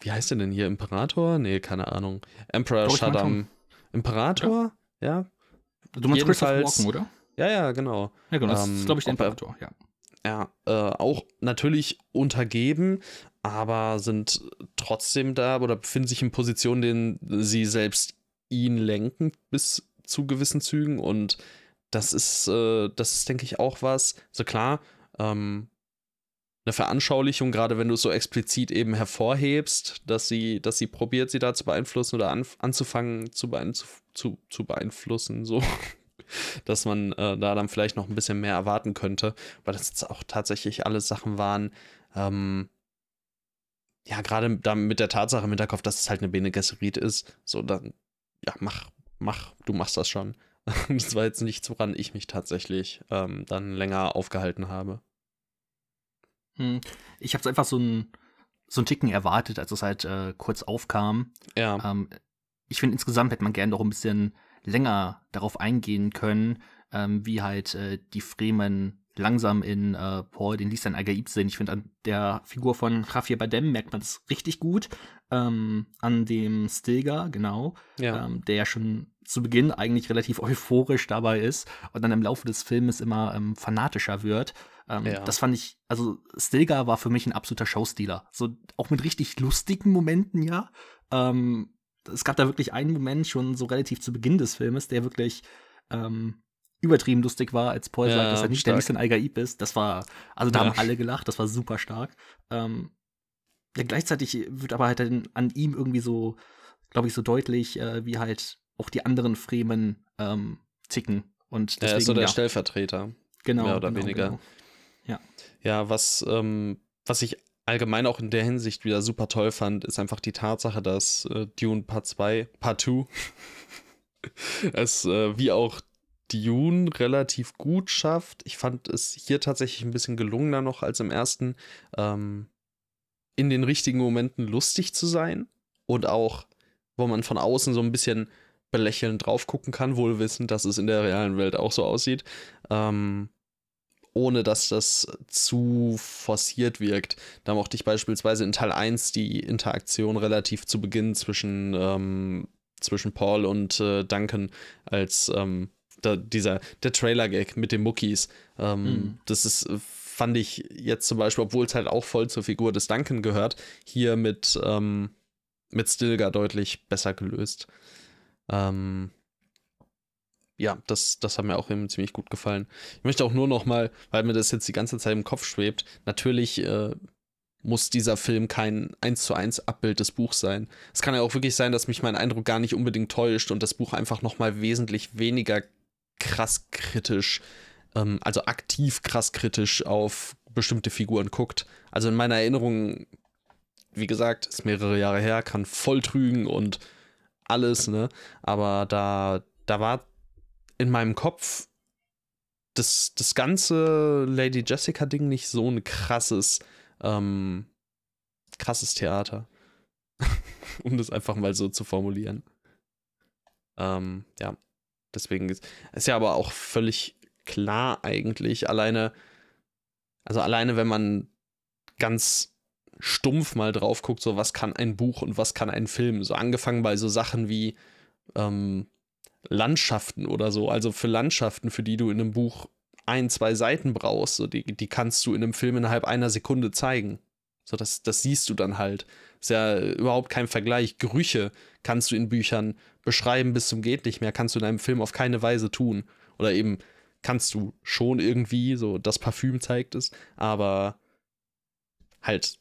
wie heißt der denn hier, Imperator? Nee, keine Ahnung. Emperor oh, Shaddam. Imperator? Ja. ja. Du meinst Christopher Walken, oder? Ja, ja, genau. Ja, genau, das ist, ähm, glaube ich, der Imperator, ja. Ja, äh, auch natürlich untergeben, aber sind trotzdem da oder befinden sich in Positionen, denen sie selbst ihn lenken bis zu gewissen Zügen und das ist, äh, das ist, denke ich, auch was. So klar, ähm, eine Veranschaulichung, gerade wenn du es so explizit eben hervorhebst, dass sie, dass sie probiert, sie da zu beeinflussen oder an, anzufangen zu, beein zu, zu beeinflussen, so, dass man äh, da dann vielleicht noch ein bisschen mehr erwarten könnte, weil das jetzt auch tatsächlich alles Sachen waren, ähm, ja, gerade mit der Tatsache im Hinterkopf, dass es halt eine Bene Gesserit ist, so, dann ja, mach, mach, du machst das schon. das war jetzt nichts, woran ich mich tatsächlich ähm, dann länger aufgehalten habe. Hm. Ich habe es einfach so ein, so ein Ticken erwartet, als es halt äh, kurz aufkam. Ja. Ähm, ich finde, insgesamt hätte man gerne noch ein bisschen länger darauf eingehen können, ähm, wie halt äh, die Fremen langsam in äh, Paul den Lisan Agaib sind. Ich finde, an der Figur von Javier Badem merkt man es richtig gut. Ähm, an dem Stilgar, genau, Ja. ähm, der ja schon zu Beginn eigentlich relativ euphorisch dabei ist und dann im Laufe des Filmes immer ähm, fanatischer wird. Ähm, Ja. Das fand ich, also Stilgar war für mich ein absoluter Showstealer. So auch mit richtig lustigen Momenten, ja. Ähm, es gab da wirklich einen Moment schon so relativ zu Beginn des Filmes, der wirklich ähm, übertrieben lustig war, als Paul Ja, sagt, dass er nicht der stark. Lisan Al-Gaib ist. Das war, also da Ja. haben alle gelacht, das war super stark. Ähm, ja, gleichzeitig wird aber halt dann an ihm irgendwie so, glaube ich, so deutlich, äh, wie halt auch die anderen Fremen ähm, ticken. Und er deswegen, ist so der ja, Stellvertreter. genau, mehr oder genau, weniger. Genau. Ja, was, ähm, was ich allgemein auch in der Hinsicht wieder super toll fand, ist einfach die Tatsache, dass äh, Dune Part 2, Part 2, es äh, wie auch Dune relativ gut schafft. Ich fand es hier tatsächlich ein bisschen gelungener noch als im ersten, ähm, in den richtigen Momenten lustig zu sein und auch, wo man von außen so ein bisschen belächelnd drauf gucken kann, wohl wissend, dass es in der realen Welt auch so aussieht. Ähm, ohne dass das zu forciert wirkt. Da mochte ich beispielsweise in Teil 1 die Interaktion relativ zu Beginn zwischen, ähm, zwischen Paul und äh, Duncan als ähm, da, dieser, der Trailer-Gag mit den Muckis. Ähm, Mhm. Das ist, äh, fand ich jetzt zum Beispiel, obwohl es halt auch voll zur Figur des Duncan gehört, hier mit, ähm, mit Stilgar deutlich besser gelöst. Ähm, ja, das, das hat mir auch eben ziemlich gut gefallen. Ich möchte auch nur noch mal, weil mir das jetzt die ganze Zeit im Kopf schwebt, natürlich äh, muss dieser Film kein 1 zu 1 Abbild des Buchs sein. Es kann ja auch wirklich sein, dass mich mein Eindruck gar nicht unbedingt täuscht und das Buch einfach noch mal wesentlich weniger krass kritisch, ähm, also aktiv krass kritisch auf bestimmte Figuren guckt. Also in meiner Erinnerung, wie gesagt, ist mehrere Jahre her, kann voll trügen und alles, ne? Aber da, da war in meinem Kopf das, das ganze Lady Jessica-Ding nicht so ein krasses, ähm, krasses Theater. um das einfach mal so zu formulieren. Ähm, ja, deswegen ist, ist ja aber auch völlig klar eigentlich, alleine, also alleine wenn man ganz stumpf mal drauf guckt, so was kann ein Buch und was kann ein Film, so angefangen bei so Sachen wie ähm, Landschaften oder so, also für Landschaften, für die du in einem Buch ein, zwei Seiten brauchst, so die, die kannst du in einem Film innerhalb einer Sekunde zeigen. So, das, das siehst du dann halt. Ist ja überhaupt kein Vergleich. Gerüche kannst du in Büchern beschreiben bis zum geht nicht mehr, kannst du in einem Film auf keine Weise tun. Oder eben kannst du schon irgendwie, so das Parfüm zeigt es, aber halt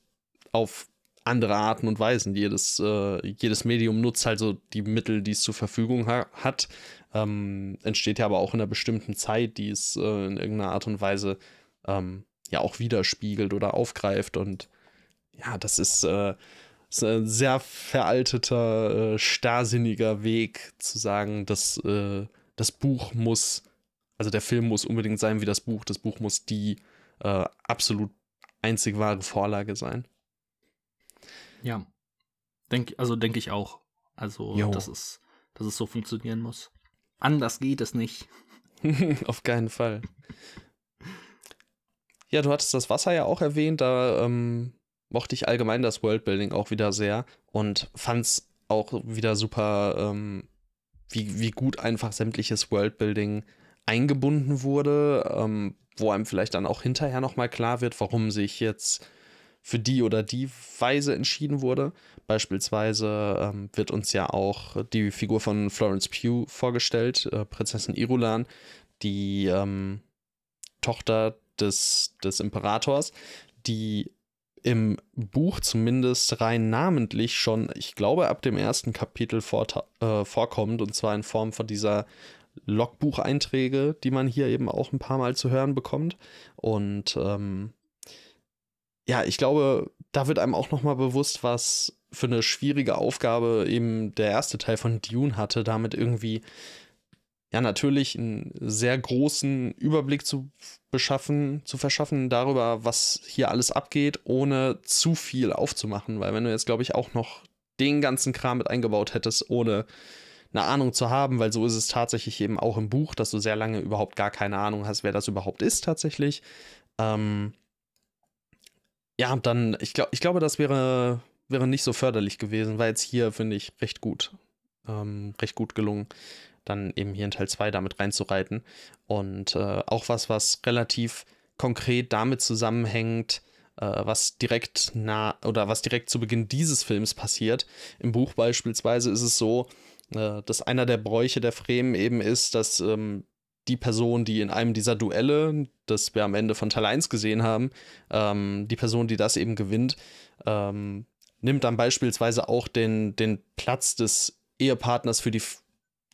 auf andere Arten und Weisen. Jedes, äh, jedes Medium nutzt halt so die Mittel, die es zur Verfügung ha hat. Ähm, entsteht ja aber auch in einer bestimmten Zeit, die es äh, in irgendeiner Art und Weise ähm, ja auch widerspiegelt oder aufgreift. Und ja, das ist, äh, ist ein sehr veralteter, äh, starrsinniger Weg zu sagen, dass äh, das Buch muss, also der Film muss unbedingt sein wie das Buch. Das Buch muss die äh, absolut einzig wahre Vorlage sein. Ja. Denk, also denke ich auch. Also, Jo. dass es, dass es so funktionieren muss. Anders geht es nicht. Auf keinen Fall. Ja, du hattest das Wasser ja auch erwähnt, da ähm, mochte ich allgemein das Worldbuilding auch wieder sehr und fand es auch wieder super, ähm, wie, wie gut einfach sämtliches Worldbuilding eingebunden wurde, ähm, wo einem vielleicht dann auch hinterher nochmal klar wird, warum sich jetzt für die oder die Weise entschieden wurde. Beispielsweise ähm, wird uns ja auch die Figur von Florence Pugh vorgestellt, äh, Prinzessin Irulan, die ähm, Tochter des, des Imperators, die im Buch zumindest rein namentlich schon, ich glaube, ab dem ersten Kapitel vorta- äh, vorkommt, und zwar in Form von dieser Logbucheinträge, die man hier eben auch ein paar Mal zu hören bekommt. Und ähm, ja, ich glaube, da wird einem auch nochmal bewusst, was für eine schwierige Aufgabe eben der erste Teil von Dune hatte, damit irgendwie ja, natürlich einen sehr großen Überblick zu beschaffen, zu verschaffen darüber, was hier alles abgeht, ohne zu viel aufzumachen. Weil wenn du jetzt, glaube ich, auch noch den ganzen Kram mit eingebaut hättest, ohne eine Ahnung zu haben, weil so ist es tatsächlich eben auch im Buch, dass du sehr lange überhaupt gar keine Ahnung hast, wer das überhaupt ist tatsächlich. Ähm, ja, dann, ich, glaub, ich glaube, das wäre, wäre nicht so förderlich gewesen, weil jetzt hier, finde ich, recht gut, ähm, recht gut gelungen, dann eben hier in Teil 2 damit reinzureiten. Und äh, auch was, was relativ konkret damit zusammenhängt, äh, was direkt nah oder was direkt zu Beginn dieses Films passiert. Im Buch beispielsweise ist es so, äh, dass einer der Bräuche der Fremen eben ist, dass ähm, die Person, die in einem dieser Duelle, das wir am Ende von Teil 1 gesehen haben, ähm, die Person, die das eben gewinnt, ähm, nimmt dann beispielsweise auch den, den Platz des Ehepartners für die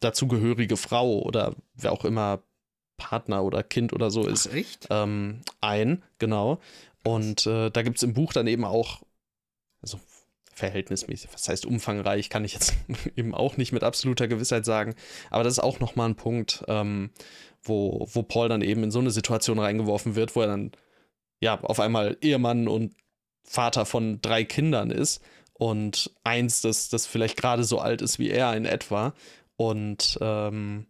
dazugehörige Frau oder wer auch immer Partner oder Kind oder so ist, ähm, ein, genau. Und äh, da gibt es im Buch dann eben auch, also verhältnismäßig, was heißt umfangreich, kann ich jetzt eben auch nicht mit absoluter Gewissheit sagen. Aber das ist auch nochmal ein Punkt, ähm, wo, wo Paul dann eben in so eine Situation reingeworfen wird, wo er dann ja auf einmal Ehemann und Vater von drei Kindern ist und eins, das, das vielleicht gerade so alt ist wie er in etwa. Und ähm,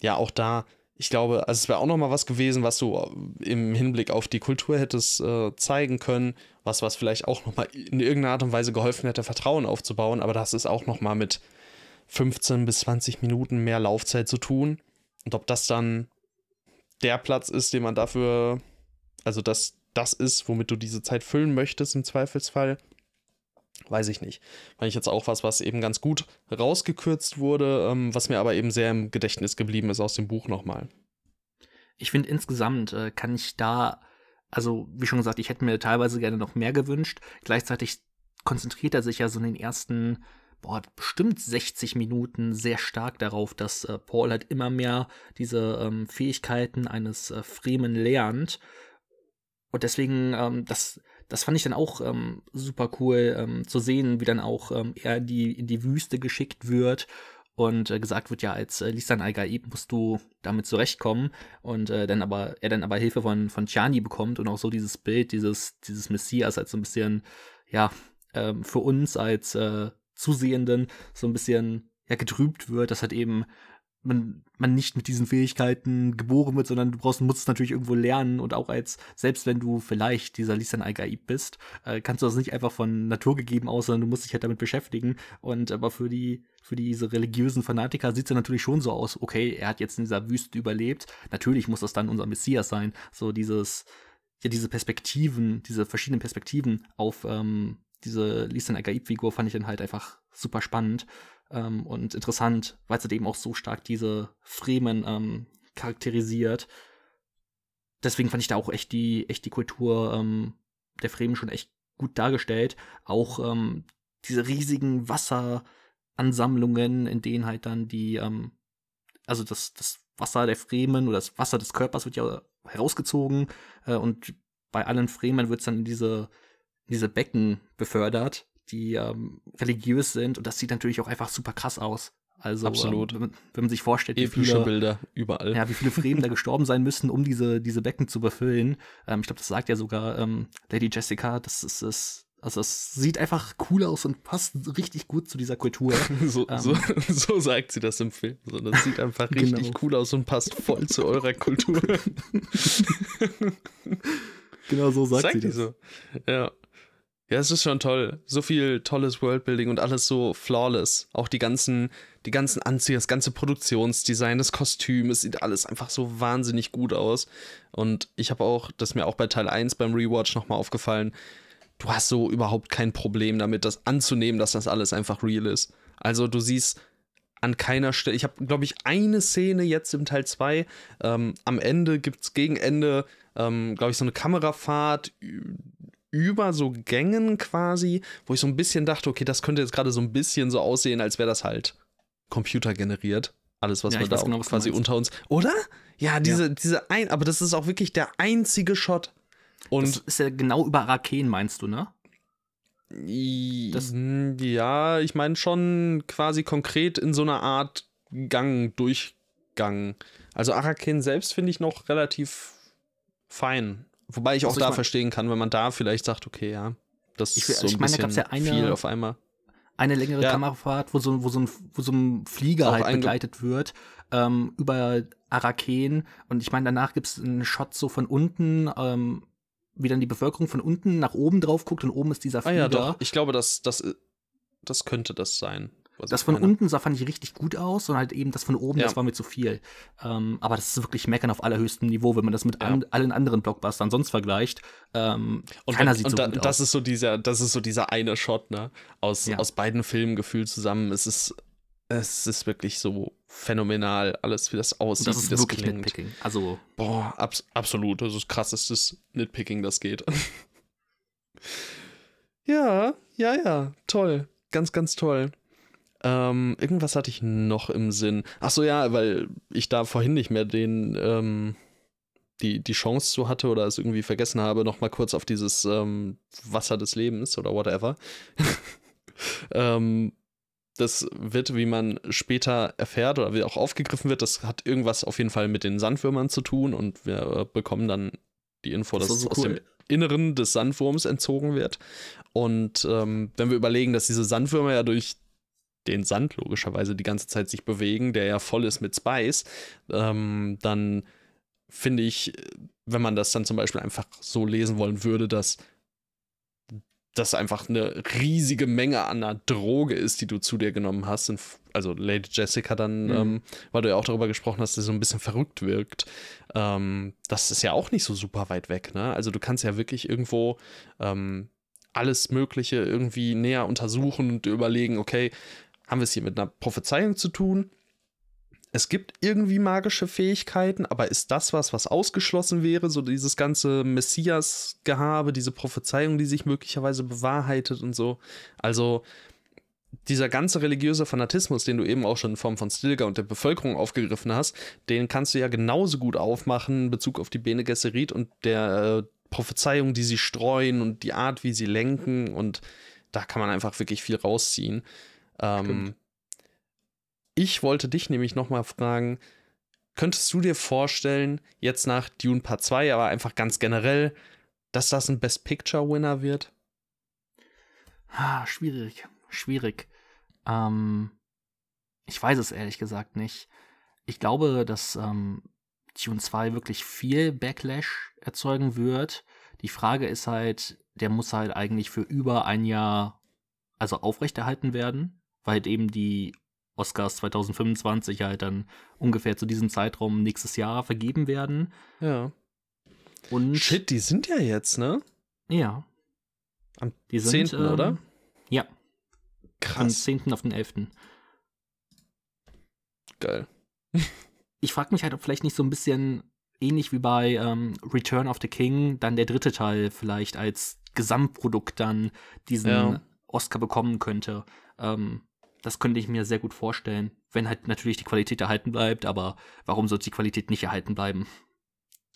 ja, auch da ich glaube, also es wäre auch noch mal was gewesen, was du äh, im Hinblick auf die Kultur hättest äh, zeigen können, was was vielleicht auch noch mal in irgendeiner Art und Weise geholfen hätte, Vertrauen aufzubauen. Aber das ist auch noch mal mit 15 bis 20 Minuten mehr Laufzeit zu tun. Und ob das dann der Platz ist, den man dafür, also das das ist, womit du diese Zeit füllen möchtest im Zweifelsfall, weiß ich nicht. Fand ich jetzt auch was, was eben ganz gut rausgekürzt wurde, ähm, was mir aber eben sehr im Gedächtnis geblieben ist aus dem Buch nochmal. Ich finde insgesamt äh, kann ich da, also wie schon gesagt, ich hätte mir teilweise gerne noch mehr gewünscht. Gleichzeitig konzentriert er sich ja so in den ersten, boah, bestimmt 60 Minuten sehr stark darauf, dass äh, Paul halt immer mehr diese ähm, Fähigkeiten eines äh, Fremen lernt. Und deswegen, ähm, das, das fand ich dann auch ähm, super cool ähm, zu sehen, wie dann auch ähm, er in die, in die Wüste geschickt wird und äh, gesagt wird, ja, als äh, Lisan Al-Gaib musst du damit zurechtkommen. Und äh, dann aber er dann aber Hilfe von von Chani bekommt und auch so dieses Bild dieses dieses Messias als so ein bisschen ja ähm, für uns als äh, Zusehenden so ein bisschen ja getrübt wird, dass halt eben man, man nicht mit diesen Fähigkeiten geboren wird, sondern du brauchst, musst es natürlich irgendwo lernen und auch als, selbst wenn du vielleicht dieser Lisan Al-Gaib bist, äh, kannst du das nicht einfach von Natur gegeben aus, sondern du musst dich halt damit beschäftigen. Und aber für die, für diese religiösen Fanatiker sieht es natürlich schon so aus, okay, er hat jetzt in dieser Wüste überlebt, natürlich muss das dann unser Messias sein. So dieses, ja, diese Perspektiven, diese verschiedenen Perspektiven auf ähm, diese Lisan Al-Gaib-Figur fand ich dann halt einfach super spannend ähm, und interessant, weil es halt eben auch so stark diese Fremen ähm, charakterisiert. Deswegen fand ich da auch echt die, echt die Kultur ähm, der Fremen schon echt gut dargestellt. Auch ähm, diese riesigen Wasseransammlungen, in denen halt dann die, ähm, also das, das Wasser der Fremen oder das Wasser des Körpers wird ja herausgezogen äh, und bei allen Fremen wird es dann in diese, in diese Becken befördert die ähm, religiös sind und das sieht natürlich auch einfach super krass aus. Also Absolut. Ähm, wenn, wenn, man sich vorstellt, Epische wie viele Bilder überall. Ja, wie viele Fremen da gestorben sein müssen, um diese, diese Becken zu befüllen. Ähm, ich glaube, das sagt ja sogar ähm, Lady Jessica. Das ist es. Also es sieht einfach cool aus und passt richtig gut zu dieser Kultur. so, ähm, so, so, sagt sie das im Film. So, das sieht einfach richtig genau. cool aus und passt voll zu eurer Kultur. genau so sagt, sagt sie das. So. Ja. Ja, es ist schon toll. So viel tolles Worldbuilding und alles so flawless. Auch die ganzen, die ganzen Anzüge, das ganze Produktionsdesign, das Kostüm, es sieht alles einfach so wahnsinnig gut aus. Und ich habe auch, das ist mir auch bei Teil 1 beim Rewatch nochmal aufgefallen, du hast so überhaupt kein Problem damit, das anzunehmen, dass das alles einfach real ist. Also du siehst an keiner Stelle, ich habe, glaube ich, eine Szene jetzt im Teil 2. Ähm, am Ende gibt es gegen Ende, ähm, glaube ich, so eine Kamerafahrt über so Gängen quasi, wo ich so ein bisschen dachte, okay, das könnte jetzt gerade so ein bisschen so aussehen, als wäre das halt computergeneriert. Alles, was ja, wir da genau, quasi unter uns. Oder? Ja, diese, ja. diese ein, aber das ist auch wirklich der einzige Shot. Und das ist ja genau über Araken, meinst du, ne? Das ja, ich meine schon quasi konkret in so einer Art Gang durch gegangen. Also Araken selbst finde ich noch relativ fein. Wobei ich auch Also ich da mein- verstehen kann, wenn man da vielleicht sagt, okay, ja, das Ich- ist so ich ein meine, da bisschen ja eine- viel auf einmal. eine längere Ja. Kamerafahrt, wo so, wo so ein, wo so ein Flieger Auch halt begleitet wird ähm, über Araken. Und ich meine, danach gibt es einen Shot so von unten, ähm, wie dann die Bevölkerung von unten nach oben drauf guckt und oben ist dieser Ah Flieger. ja, doch. Ich glaube, das, das, das könnte das sein. Das von meine. unten sah fand ich richtig gut aus und halt eben das von oben, Ja. das war mir zu viel. Ähm, aber das ist wirklich Meckern auf allerhöchstem Niveau, wenn man das mit Ja. an, allen anderen Blockbustern sonst vergleicht. Ähm, Und, keiner wenn- sieht und so da, gut das aus. ist so dieser, das ist so dieser eine Shot, ne? Aus, Ja. aus beiden Filmen gefühlt zusammen. Es ist, es ist wirklich so phänomenal, alles, wie das und aussieht, das wie ist das wirklich klingt. Nitpicking. Also Boah, abs absolut. Das ist krassestes Nitpicking, das geht. ja, ja, ja. Toll. Ganz, ganz toll. Ähm, irgendwas hatte ich noch im Sinn. Ach so, ja, weil ich da vorhin nicht mehr den, ähm, die, die Chance zu hatte oder es irgendwie vergessen habe, noch mal kurz auf dieses ähm, Wasser des Lebens oder whatever. ähm, das wird, wie man später erfährt oder wie auch aufgegriffen wird, das hat irgendwas auf jeden Fall mit den Sandwürmern zu tun und wir äh, bekommen dann die Info, Das dass ist es so aus cool. dem Inneren des Sandwurms entzogen wird. Und ähm, wenn wir überlegen, dass diese Sandwürmer ja durch den Sand logischerweise die ganze Zeit sich bewegen, der ja voll ist mit Spice, ähm, dann finde ich, wenn man das dann zum Beispiel einfach so lesen wollen würde, dass das einfach eine riesige Menge an einer Droge ist, die du zu dir genommen hast. Also Lady Jessica dann, Mhm. ähm, weil du ja auch darüber gesprochen hast, dass sie so ein bisschen verrückt wirkt. Ähm, das ist ja auch nicht so super weit weg, ne? Also du kannst ja wirklich irgendwo ähm, alles Mögliche irgendwie näher untersuchen und überlegen, okay, haben wir es hier mit einer Prophezeiung zu tun? Es gibt irgendwie magische Fähigkeiten, aber ist das was, was ausgeschlossen wäre? So dieses ganze Messias-Gehabe, diese Prophezeiung, die sich möglicherweise bewahrheitet und so. Also dieser ganze religiöse Fanatismus, den du eben auch schon in Form von Stilgar und der Bevölkerung aufgegriffen hast, den kannst du ja genauso gut aufmachen in Bezug auf die Bene Gesserit und der äh, Prophezeiung, die sie streuen und die Art, wie sie lenken und da kann man einfach wirklich viel rausziehen. Ähm, ich wollte dich nämlich nochmal fragen, könntest du dir vorstellen, jetzt nach Dune Part 2, aber einfach ganz generell, dass das ein Best Picture Winner wird? Ah, schwierig, schwierig. Ähm, ich weiß es ehrlich gesagt nicht. Ich glaube, dass ähm, Tune 2 wirklich viel Backlash erzeugen wird. Die Frage ist halt, der muss halt eigentlich für über ein Jahr also aufrechterhalten werden, weil halt eben die Oscars 2025 halt dann ungefähr zu diesem Zeitraum nächstes Jahr vergeben werden. Ja. Und Shit, die sind ja jetzt, ne? ja. Am Die sind, 10., oder? ähm, Ja, vom Krass. 10. auf den 11. Geil. ich frage mich halt, ob vielleicht nicht so ein bisschen ähnlich wie bei ähm, Return of the King dann der dritte Teil vielleicht als Gesamtprodukt dann diesen Ja. Oscar bekommen könnte. Ähm, das könnte ich mir sehr gut vorstellen, wenn halt natürlich die Qualität erhalten bleibt, aber warum soll die Qualität nicht erhalten bleiben?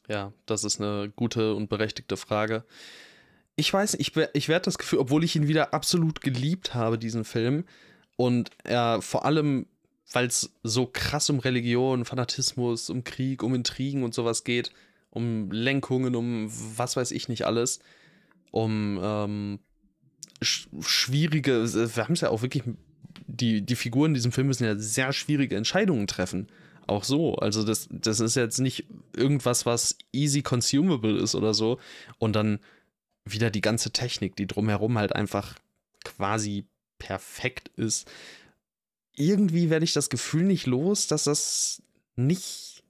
Ja, das ist eine gute und berechtigte Frage. Ich weiß, ich, ich werde das Gefühl, obwohl ich ihn wieder absolut geliebt habe, diesen Film, und er vor allem, weil es so krass um Religion, Fanatismus, um Krieg, um Intrigen und sowas geht, um Lenkungen, um was weiß ich nicht alles, um ähm, sch schwierige, wir haben es ja auch wirklich, die, die Figuren in diesem Film müssen ja sehr schwierige Entscheidungen treffen. Auch so. Also, das, das ist jetzt nicht irgendwas, was easy consumable ist oder so. Und dann wieder die ganze Technik, die drumherum halt einfach quasi perfekt ist. Irgendwie werde ich das Gefühl nicht los, dass das nicht.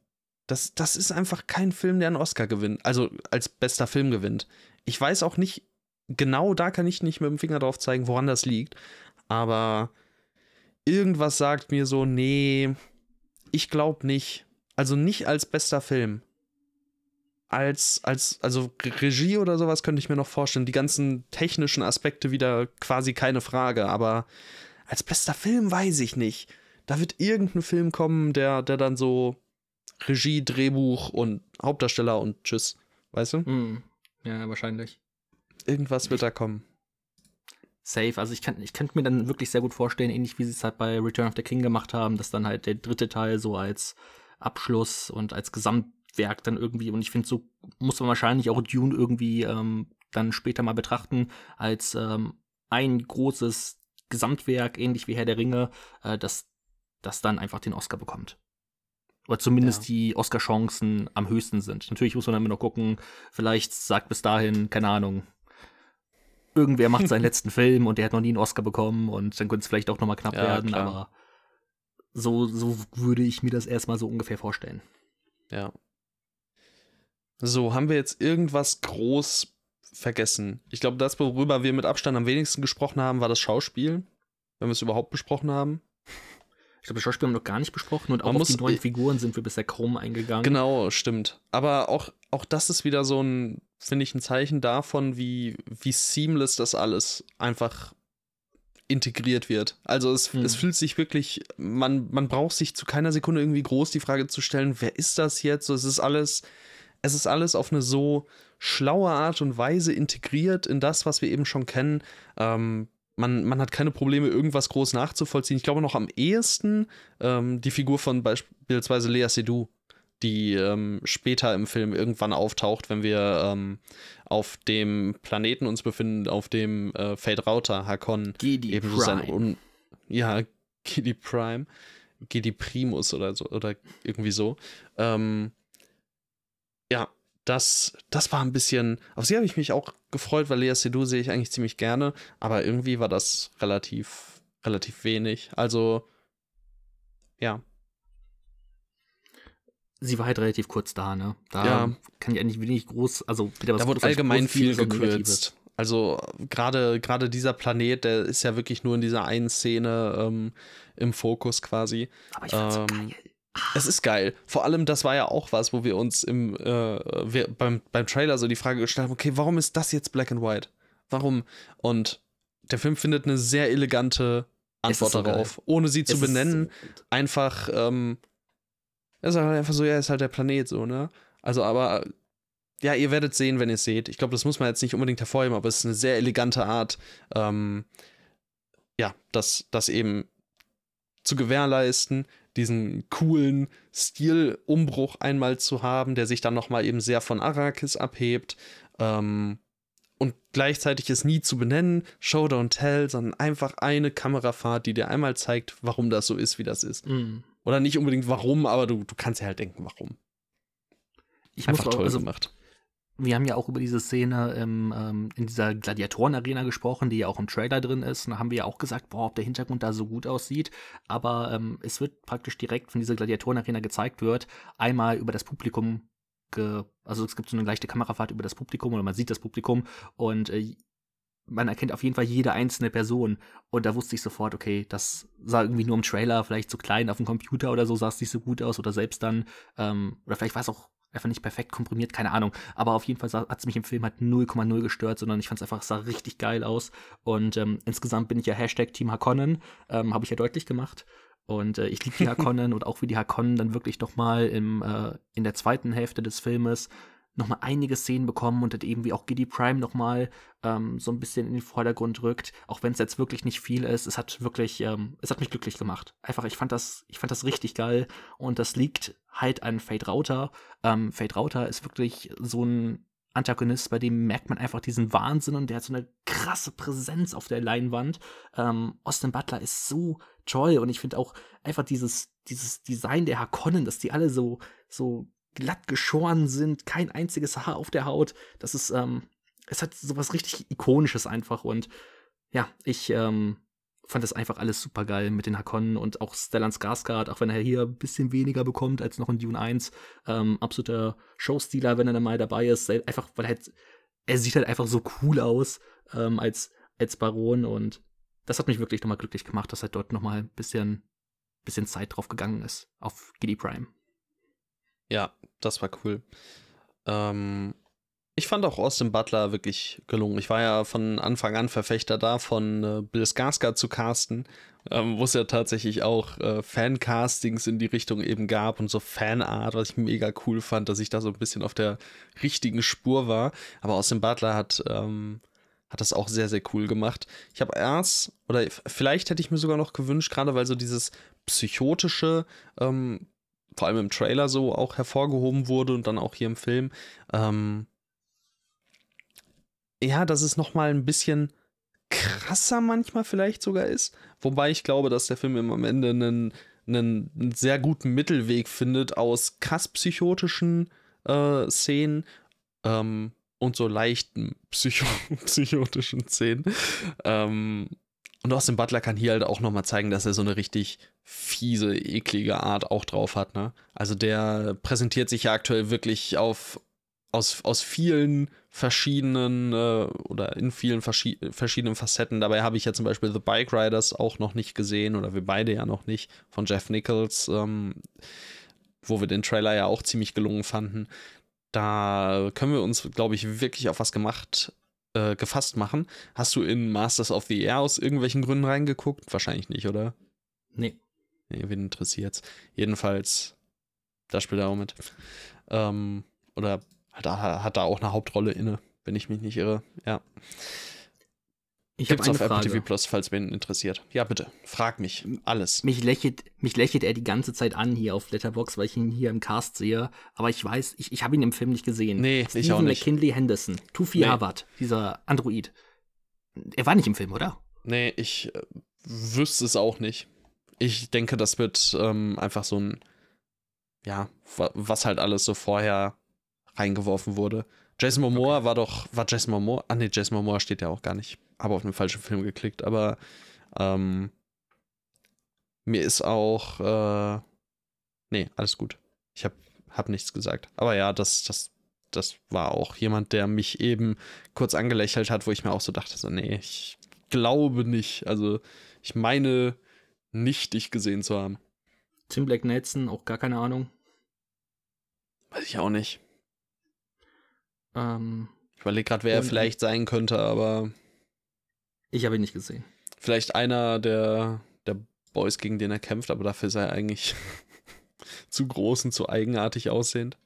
Das, das ist einfach kein Film, der einen Oscar gewinnt. Also als bester Film gewinnt. Ich weiß auch nicht, genau da kann ich nicht mit dem Finger drauf zeigen, woran das liegt. Aber irgendwas sagt mir so, nee, ich glaube nicht. Also nicht als bester Film. Als, als, also Regie oder sowas könnte ich mir noch vorstellen. Die ganzen technischen Aspekte wieder quasi keine Frage. Aber als bester Film weiß ich nicht. Da wird irgendein Film kommen, der, der dann so Regie, Drehbuch und Hauptdarsteller und tschüss. Weißt du? Hm, ja, wahrscheinlich. Irgendwas wird da kommen. Safe. Also ich kann, ich könnte mir dann wirklich sehr gut vorstellen, ähnlich wie sie es halt bei Return of the King gemacht haben, dass dann halt der dritte Teil so als Abschluss und als Gesamtwerk dann irgendwie. Und ich finde, so muss man wahrscheinlich auch Dune irgendwie ähm, dann später mal betrachten als ähm, ein großes Gesamtwerk, ähnlich wie Herr der Ringe, äh, das, das dann einfach den Oscar bekommt. Oder zumindest ja. die Oscar-Chancen am höchsten sind. Natürlich muss man dann immer noch gucken, vielleicht sagt bis dahin, keine Ahnung, irgendwer macht seinen letzten Film und der hat noch nie einen Oscar bekommen und dann könnte es vielleicht auch noch mal knapp ja, werden, klar. aber so, so würde ich mir das erstmal so ungefähr vorstellen. Ja. So, haben wir jetzt irgendwas groß vergessen? Ich glaube, das, worüber wir mit Abstand am wenigsten gesprochen haben, war das Schauspiel, wenn wir es überhaupt besprochen haben. Ich glaube, das Schauspiel haben wir noch gar nicht besprochen und auch Man auf die neuen Figuren sind wir bisher kaum eingegangen. Genau, stimmt. Aber auch, auch das ist wieder so ein, finde ich, ein Zeichen davon, wie, wie seamless das alles einfach integriert wird. Also es, hm. es fühlt sich wirklich, man, man braucht sich zu keiner Sekunde irgendwie groß die Frage zu stellen, wer ist das jetzt? So, es ist alles, es ist alles auf eine so schlaue Art und Weise integriert in das, was wir eben schon kennen. Ähm, man, man hat keine Probleme, irgendwas groß nachzuvollziehen. Ich glaube noch am ehesten ähm, die Figur von beispielsweise Lea Seydoux, die ähm, später im Film irgendwann auftaucht, wenn wir ähm, auf dem Planeten uns befinden, auf dem äh, Fade Router Hakon. Gedi eben Prime. Sein Un ja, Gedi Prime. Gedi Primus oder so, oder irgendwie so. Ähm, ja, das, das war ein bisschen, auf sie habe ich mich auch gefreut, weil Lea Seydoux sehe ich eigentlich ziemlich gerne, aber irgendwie war das relativ, relativ wenig. Also, ja. Sie war halt relativ kurz da, ne? Da ja. kann ich eigentlich wenig groß, also wieder was Da wurde allgemein viel gekürzt. Also gerade gerade dieser Planet, der ist ja wirklich nur in dieser einen Szene ähm, im Fokus quasi. Aber ich fand's ähm, so geil. Es ist geil. Vor allem, das war ja auch was, wo wir uns im, äh, wir beim, beim Trailer so die Frage gestellt haben, okay, warum ist das jetzt Black and White? Warum? Und der Film findet eine sehr elegante Antwort so darauf, geil. ohne sie zu es benennen. So einfach, ähm, er sagt einfach so, ja, ist halt der Planet so, ne? Also, aber ja, ihr werdet sehen, wenn ihr es seht. Ich glaube, das muss man jetzt nicht unbedingt hervorheben, aber es ist eine sehr elegante Art, ähm, ja, das, das eben zu gewährleisten diesen coolen Stilumbruch einmal zu haben, der sich dann nochmal eben sehr von Arrakis abhebt. Ähm, und gleichzeitig ist nie zu benennen, Show don't tell, sondern einfach eine Kamerafahrt, die dir einmal zeigt, warum das so ist, wie das ist. Mm. Oder nicht unbedingt warum, aber du, du kannst ja halt denken, warum. Ich einfach muss auch, toll also, gemacht wir haben ja auch über diese Szene im, ähm, in dieser Gladiatoren-Arena gesprochen, die ja auch im Trailer drin ist. Und da haben wir ja auch gesagt, boah, ob der Hintergrund da so gut aussieht. Aber ähm, es wird praktisch direkt, wenn diese Gladiatoren-Arena gezeigt wird, einmal über das Publikum also es gibt so eine leichte Kamerafahrt über das Publikum oder man sieht das Publikum und äh, man erkennt auf jeden Fall jede einzelne Person. Und da wusste ich sofort, okay, das sah irgendwie nur im Trailer, vielleicht so klein auf dem Computer oder so, sah es nicht so gut aus. Oder selbst dann, ähm, oder vielleicht war es auch einfach nicht perfekt komprimiert, keine Ahnung. Aber auf jeden Fall hat es mich im Film halt 0,0 gestört, sondern ich fand es einfach, es sah richtig geil aus. Und ähm, insgesamt bin ich ja Hashtag Team Hakonnen, ähm, habe ich ja deutlich gemacht. Und äh, ich liebe die Hakonnen und auch wie die Hakonnen dann wirklich noch mal im, äh, in der zweiten Hälfte des Filmes nochmal einige Szenen bekommen und dann eben wie auch Giddy Prime nochmal ähm, so ein bisschen in den Vordergrund rückt, auch wenn es jetzt wirklich nicht viel ist. Es hat wirklich, ähm, es hat mich glücklich gemacht. Einfach, ich fand das, ich fand das richtig geil und das liegt halt an Fade Router. Ähm, Fade Router ist wirklich so ein Antagonist, bei dem merkt man einfach diesen Wahnsinn und der hat so eine krasse Präsenz auf der Leinwand. Ähm, Austin Butler ist so toll und ich finde auch einfach dieses, dieses Design der Hakonnen, dass die alle so, so glatt geschoren sind, kein einziges Haar auf der Haut. Das ist, ähm, es hat sowas richtig Ikonisches einfach und ja, ich ähm, fand das einfach alles super geil mit den Hakonnen und auch Stellan Skarsgård, auch wenn er hier ein bisschen weniger bekommt als noch in Dune 1. Ähm, absoluter Showstealer, wenn er dann mal dabei ist. Einfach, weil er halt, er sieht halt einfach so cool aus ähm, als, als Baron und das hat mich wirklich nochmal glücklich gemacht, dass halt dort nochmal ein bisschen, bisschen Zeit drauf gegangen ist auf Giddy Prime. Ja, das war cool. Ähm, ich fand auch Austin Butler wirklich gelungen. Ich war ja von Anfang an Verfechter davon, äh, Bill Skarsgård zu casten, ähm, wo es ja tatsächlich auch äh, Fancastings in die Richtung eben gab und so Fanart, was ich mega cool fand, dass ich da so ein bisschen auf der richtigen Spur war. Aber Austin Butler hat, ähm, hat das auch sehr, sehr cool gemacht. Ich habe erst, oder vielleicht hätte ich mir sogar noch gewünscht, gerade weil so dieses psychotische ähm, vor allem im Trailer so auch hervorgehoben wurde und dann auch hier im Film. Ähm, ja, dass es nochmal ein bisschen krasser manchmal vielleicht sogar ist. Wobei ich glaube, dass der Film am Ende einen, einen sehr guten Mittelweg findet aus krass psychotischen äh, Szenen ähm, und so leichten psycho psychotischen Szenen. Ähm, und Austin Butler kann hier halt auch nochmal zeigen, dass er so eine richtig fiese, eklige Art auch drauf hat. Ne? Also der präsentiert sich ja aktuell wirklich auf, aus, aus vielen verschiedenen äh, oder in vielen verschi verschiedenen Facetten. Dabei habe ich ja zum Beispiel The Bike Riders auch noch nicht gesehen oder wir beide ja noch nicht von Jeff Nichols, ähm, wo wir den Trailer ja auch ziemlich gelungen fanden. Da können wir uns, glaube ich, wirklich auf was gemacht äh, gefasst machen. Hast du in Masters of the Air aus irgendwelchen Gründen reingeguckt? Wahrscheinlich nicht, oder? Nee. Nee, wen interessiert's? Jedenfalls, da spielt er auch mit. Ähm, oder hat, hat da auch eine Hauptrolle inne, wenn ich mich nicht irre. Ja. Ich habe eine auf Apple TV Plus, falls wen interessiert. Ja, bitte, frag mich. Alles. Mich lächelt, mich lächelt er die ganze Zeit an hier auf Letterbox, weil ich ihn hier im Cast sehe. Aber ich weiß, ich, ich habe ihn im Film nicht gesehen. Nee, Steven ich auch nicht. McKinley Henderson, Tufi nee. Harvard, dieser Android. Er war nicht im Film, oder? Nee, ich äh, wüsste es auch nicht. Ich denke, das wird ähm, einfach so ein, ja, was halt alles so vorher reingeworfen wurde. Jason Momoa okay. war doch, war Jason Momoa? Ah nee, Jason Momoa steht ja auch gar nicht habe auf den falschen Film geklickt, aber ähm, mir ist auch, äh, nee, alles gut. Ich habe hab nichts gesagt. Aber ja, das, das, das war auch jemand, der mich eben kurz angelächelt hat, wo ich mir auch so dachte, so, nee, ich glaube nicht. Also, ich meine nicht, dich gesehen zu haben. Tim Black Nelson, auch gar keine Ahnung. Weiß ich auch nicht. Ähm, ich überlege gerade, wer er vielleicht sein könnte, aber ich habe ihn nicht gesehen. Vielleicht einer der, der Boys, gegen den er kämpft, aber dafür ist er eigentlich zu groß und zu eigenartig aussehend.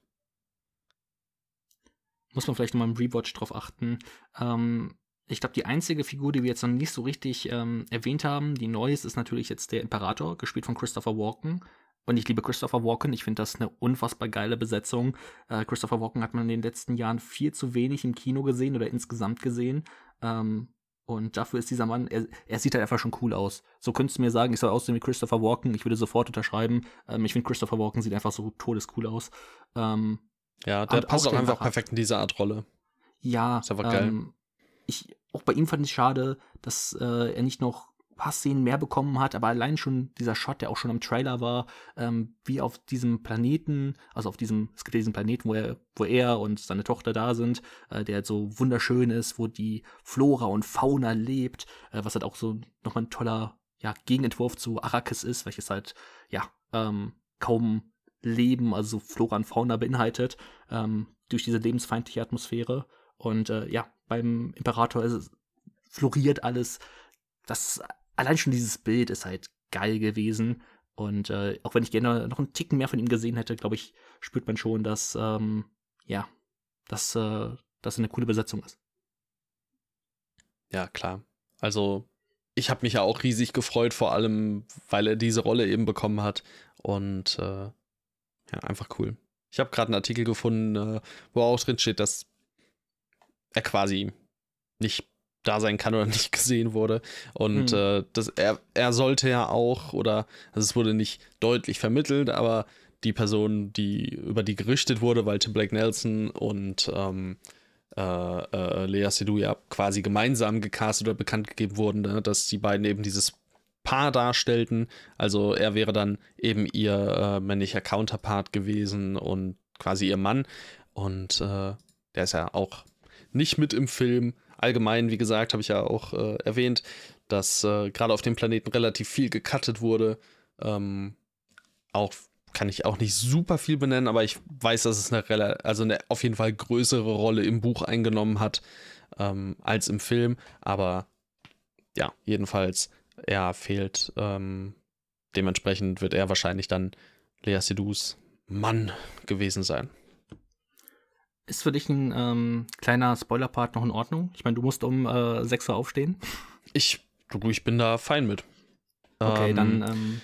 Muss man vielleicht nochmal im Rewatch drauf achten. Ähm, ich glaube, die einzige Figur, die wir jetzt noch nicht so richtig ähm, erwähnt haben, die neu ist, ist natürlich jetzt der Imperator, gespielt von Christopher Walken. Und ich liebe Christopher Walken. Ich finde das eine unfassbar geile Besetzung. Äh, Christopher Walken hat man in den letzten Jahren viel zu wenig im Kino gesehen oder insgesamt gesehen. Ähm, und dafür ist dieser Mann, er, er, sieht halt einfach schon cool aus. So könntest du mir sagen, ich soll aussehen wie Christopher Walken, ich würde sofort unterschreiben. Ähm, ich finde, Christopher Walken sieht einfach so todescool aus. Ähm, ja, der passt auch einfach perfekt in diese Art Rolle. Ja, ist einfach geil. Ich, auch bei ihm fand ich schade, dass äh, er nicht noch paar Szenen mehr bekommen hat, aber allein schon dieser Shot, der auch schon im Trailer war, ähm, wie auf diesem Planeten, also auf diesem, es gibt ja diesen Planeten, wo er, wo er und seine Tochter da sind, äh, der halt so wunderschön ist, wo die Flora und Fauna lebt, äh, was halt auch so nochmal ein toller, ja, Gegenentwurf zu Arrakis ist, welches halt, ja, ähm, kaum Leben, also Flora und Fauna beinhaltet, ähm, durch diese lebensfeindliche Atmosphäre. Und äh, ja, beim Imperator ist, floriert alles. Das allein schon dieses Bild ist halt geil gewesen. Und äh, auch wenn ich gerne noch einen Ticken mehr von ihm gesehen hätte, glaube ich, spürt man schon, dass, ähm, ja, dass äh, das eine coole Besetzung ist. Ja, klar. Also, ich habe mich ja auch riesig gefreut, vor allem, weil er diese Rolle eben bekommen hat. Und äh, ja, einfach cool. Ich habe gerade einen Artikel gefunden, äh, wo auch drin steht, dass er quasi nicht da sein kann oder nicht gesehen wurde. Und hm. äh, das, er, er sollte ja auch, oder also es wurde nicht deutlich vermittelt, aber die Person, die über die gerichtet wurde, weil Tim Blake Nelson und ähm, äh, äh, Lea Seydoux ja quasi gemeinsam gecastet oder bekannt gegeben wurden, ne, dass die beiden eben dieses Paar darstellten. Also er wäre dann eben ihr äh, männlicher Counterpart gewesen und quasi ihr Mann. Und äh, der ist ja auch nicht mit im Film allgemein, wie gesagt, habe ich ja auch äh, erwähnt, dass äh, gerade auf dem Planeten relativ viel gecuttet wurde. Ähm, auch kann ich auch nicht super viel benennen, aber ich weiß, dass es eine, also eine auf jeden Fall größere Rolle im Buch eingenommen hat ähm, als im Film. Aber ja, jedenfalls, er fehlt. Ähm, dementsprechend wird er wahrscheinlich dann Lea Sedus Mann gewesen sein. Ist für dich ein ähm, kleiner Spoiler-Part noch in Ordnung? Ich meine, du musst um äh, 6 Uhr aufstehen. Ich, du, ich bin da fein mit. Okay, ähm, dann. Ähm,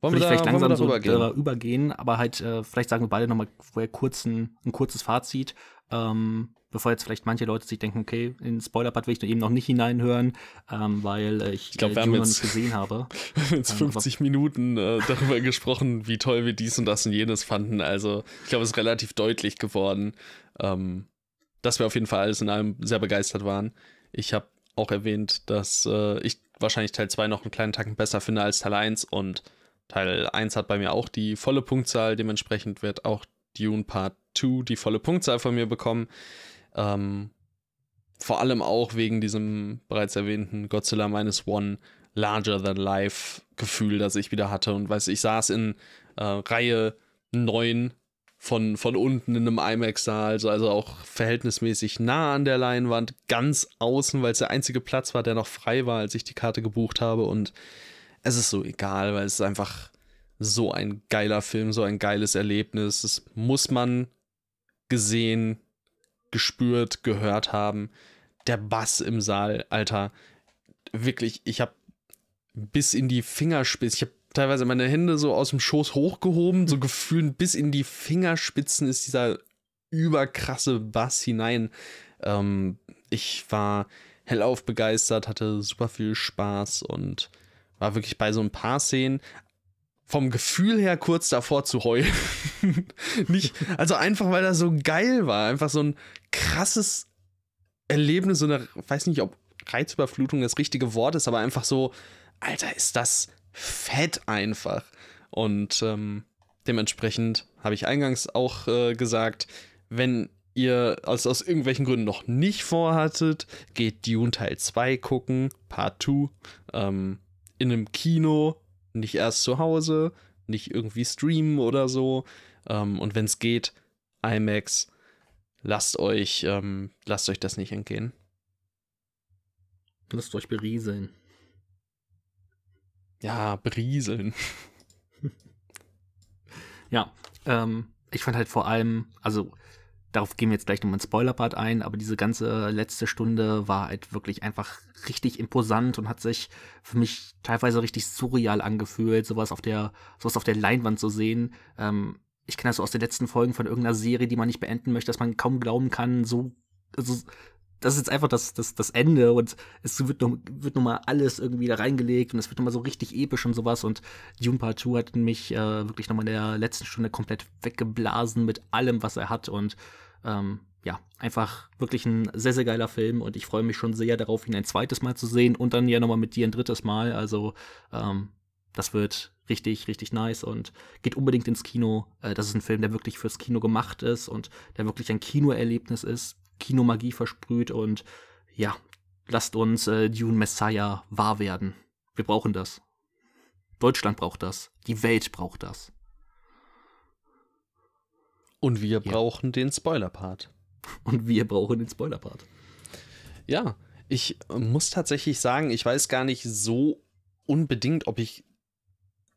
wollen wir da, vielleicht langsam so übergehen? übergehen, aber halt, äh, vielleicht sagen wir beide nochmal vorher kurz ein, ein kurzes Fazit. Ähm, bevor jetzt vielleicht manche Leute sich denken, okay, in Spoiler-Part will ich eben noch nicht hineinhören, ähm, weil äh, ich, ich glaub, äh, wir haben jetzt, gesehen habe. Wir haben jetzt 50 ähm, Minuten äh, darüber gesprochen, wie toll wir dies und das und jenes fanden. Also ich glaube, es ist relativ deutlich geworden, ähm, dass wir auf jeden Fall alles in allem sehr begeistert waren. Ich habe auch erwähnt, dass äh, ich wahrscheinlich Teil 2 noch einen kleinen Tacken besser finde als Teil 1 und Teil 1 hat bei mir auch die volle Punktzahl, dementsprechend wird auch Dune Part 2 die volle Punktzahl von mir bekommen. Ähm, vor allem auch wegen diesem bereits erwähnten Godzilla Minus One Larger Than Life Gefühl, das ich wieder hatte. Und weiß ich saß in äh, Reihe 9 von, von unten in einem IMAX-Saal, also, also auch verhältnismäßig nah an der Leinwand, ganz außen, weil es der einzige Platz war, der noch frei war, als ich die Karte gebucht habe. Und es ist so egal, weil es ist einfach so ein geiler Film, so ein geiles Erlebnis. Das muss man gesehen, gespürt, gehört haben. Der Bass im Saal, Alter, wirklich, ich habe bis in die Fingerspitzen, ich habe teilweise meine Hände so aus dem Schoß hochgehoben, so gefühlt bis in die Fingerspitzen ist dieser überkrasse Bass hinein. Ähm, ich war hellauf begeistert, hatte super viel Spaß und war wirklich bei so ein paar Szenen vom Gefühl her kurz davor zu heulen. Nicht, also einfach, weil das so geil war. Einfach so ein krasses Erlebnis, so eine, weiß nicht, ob Reizüberflutung das richtige Wort ist, aber einfach so, Alter, ist das fett einfach. Und ähm, dementsprechend habe ich eingangs auch äh, gesagt, wenn ihr aus, aus irgendwelchen Gründen noch nicht vorhattet, geht Dune Teil 2 gucken, Part 2, ähm, in einem Kino, nicht erst zu Hause, nicht irgendwie streamen oder so. Ähm, und wenn es geht, IMAX, lasst euch, ähm, lasst euch das nicht entgehen. Lasst euch berieseln. Ja, berieseln. ja, ähm, ich fand halt vor allem, also darauf gehen wir jetzt gleich nochmal in Spoiler-Part ein, aber diese ganze letzte Stunde war halt wirklich einfach richtig imposant und hat sich für mich teilweise richtig surreal angefühlt, sowas auf der, sowas auf der Leinwand zu sehen. Ähm, ich kenne das so aus den letzten Folgen von irgendeiner Serie, die man nicht beenden möchte, dass man kaum glauben kann, so, also, das ist jetzt einfach das, das, das Ende und es wird, noch, wird nochmal alles irgendwie da reingelegt und es wird nochmal so richtig episch und sowas und Dune Part 2 hat mich äh, wirklich nochmal in der letzten Stunde komplett weggeblasen mit allem, was er hat und ähm, ja, einfach wirklich ein sehr, sehr geiler Film und ich freue mich schon sehr darauf, ihn ein zweites Mal zu sehen und dann ja nochmal mit dir ein drittes Mal. Also, ähm, das wird richtig, richtig nice und geht unbedingt ins Kino. Äh, das ist ein Film, der wirklich fürs Kino gemacht ist und der wirklich ein Kinoerlebnis ist, Kinomagie versprüht und ja, lasst uns äh, Dune Messiah wahr werden. Wir brauchen das. Deutschland braucht das. Die Welt braucht das. Und wir ja. brauchen den Spoiler-Part. Und wir brauchen den Spoiler-Part. Ja, ich muss tatsächlich sagen, ich weiß gar nicht so unbedingt, ob ich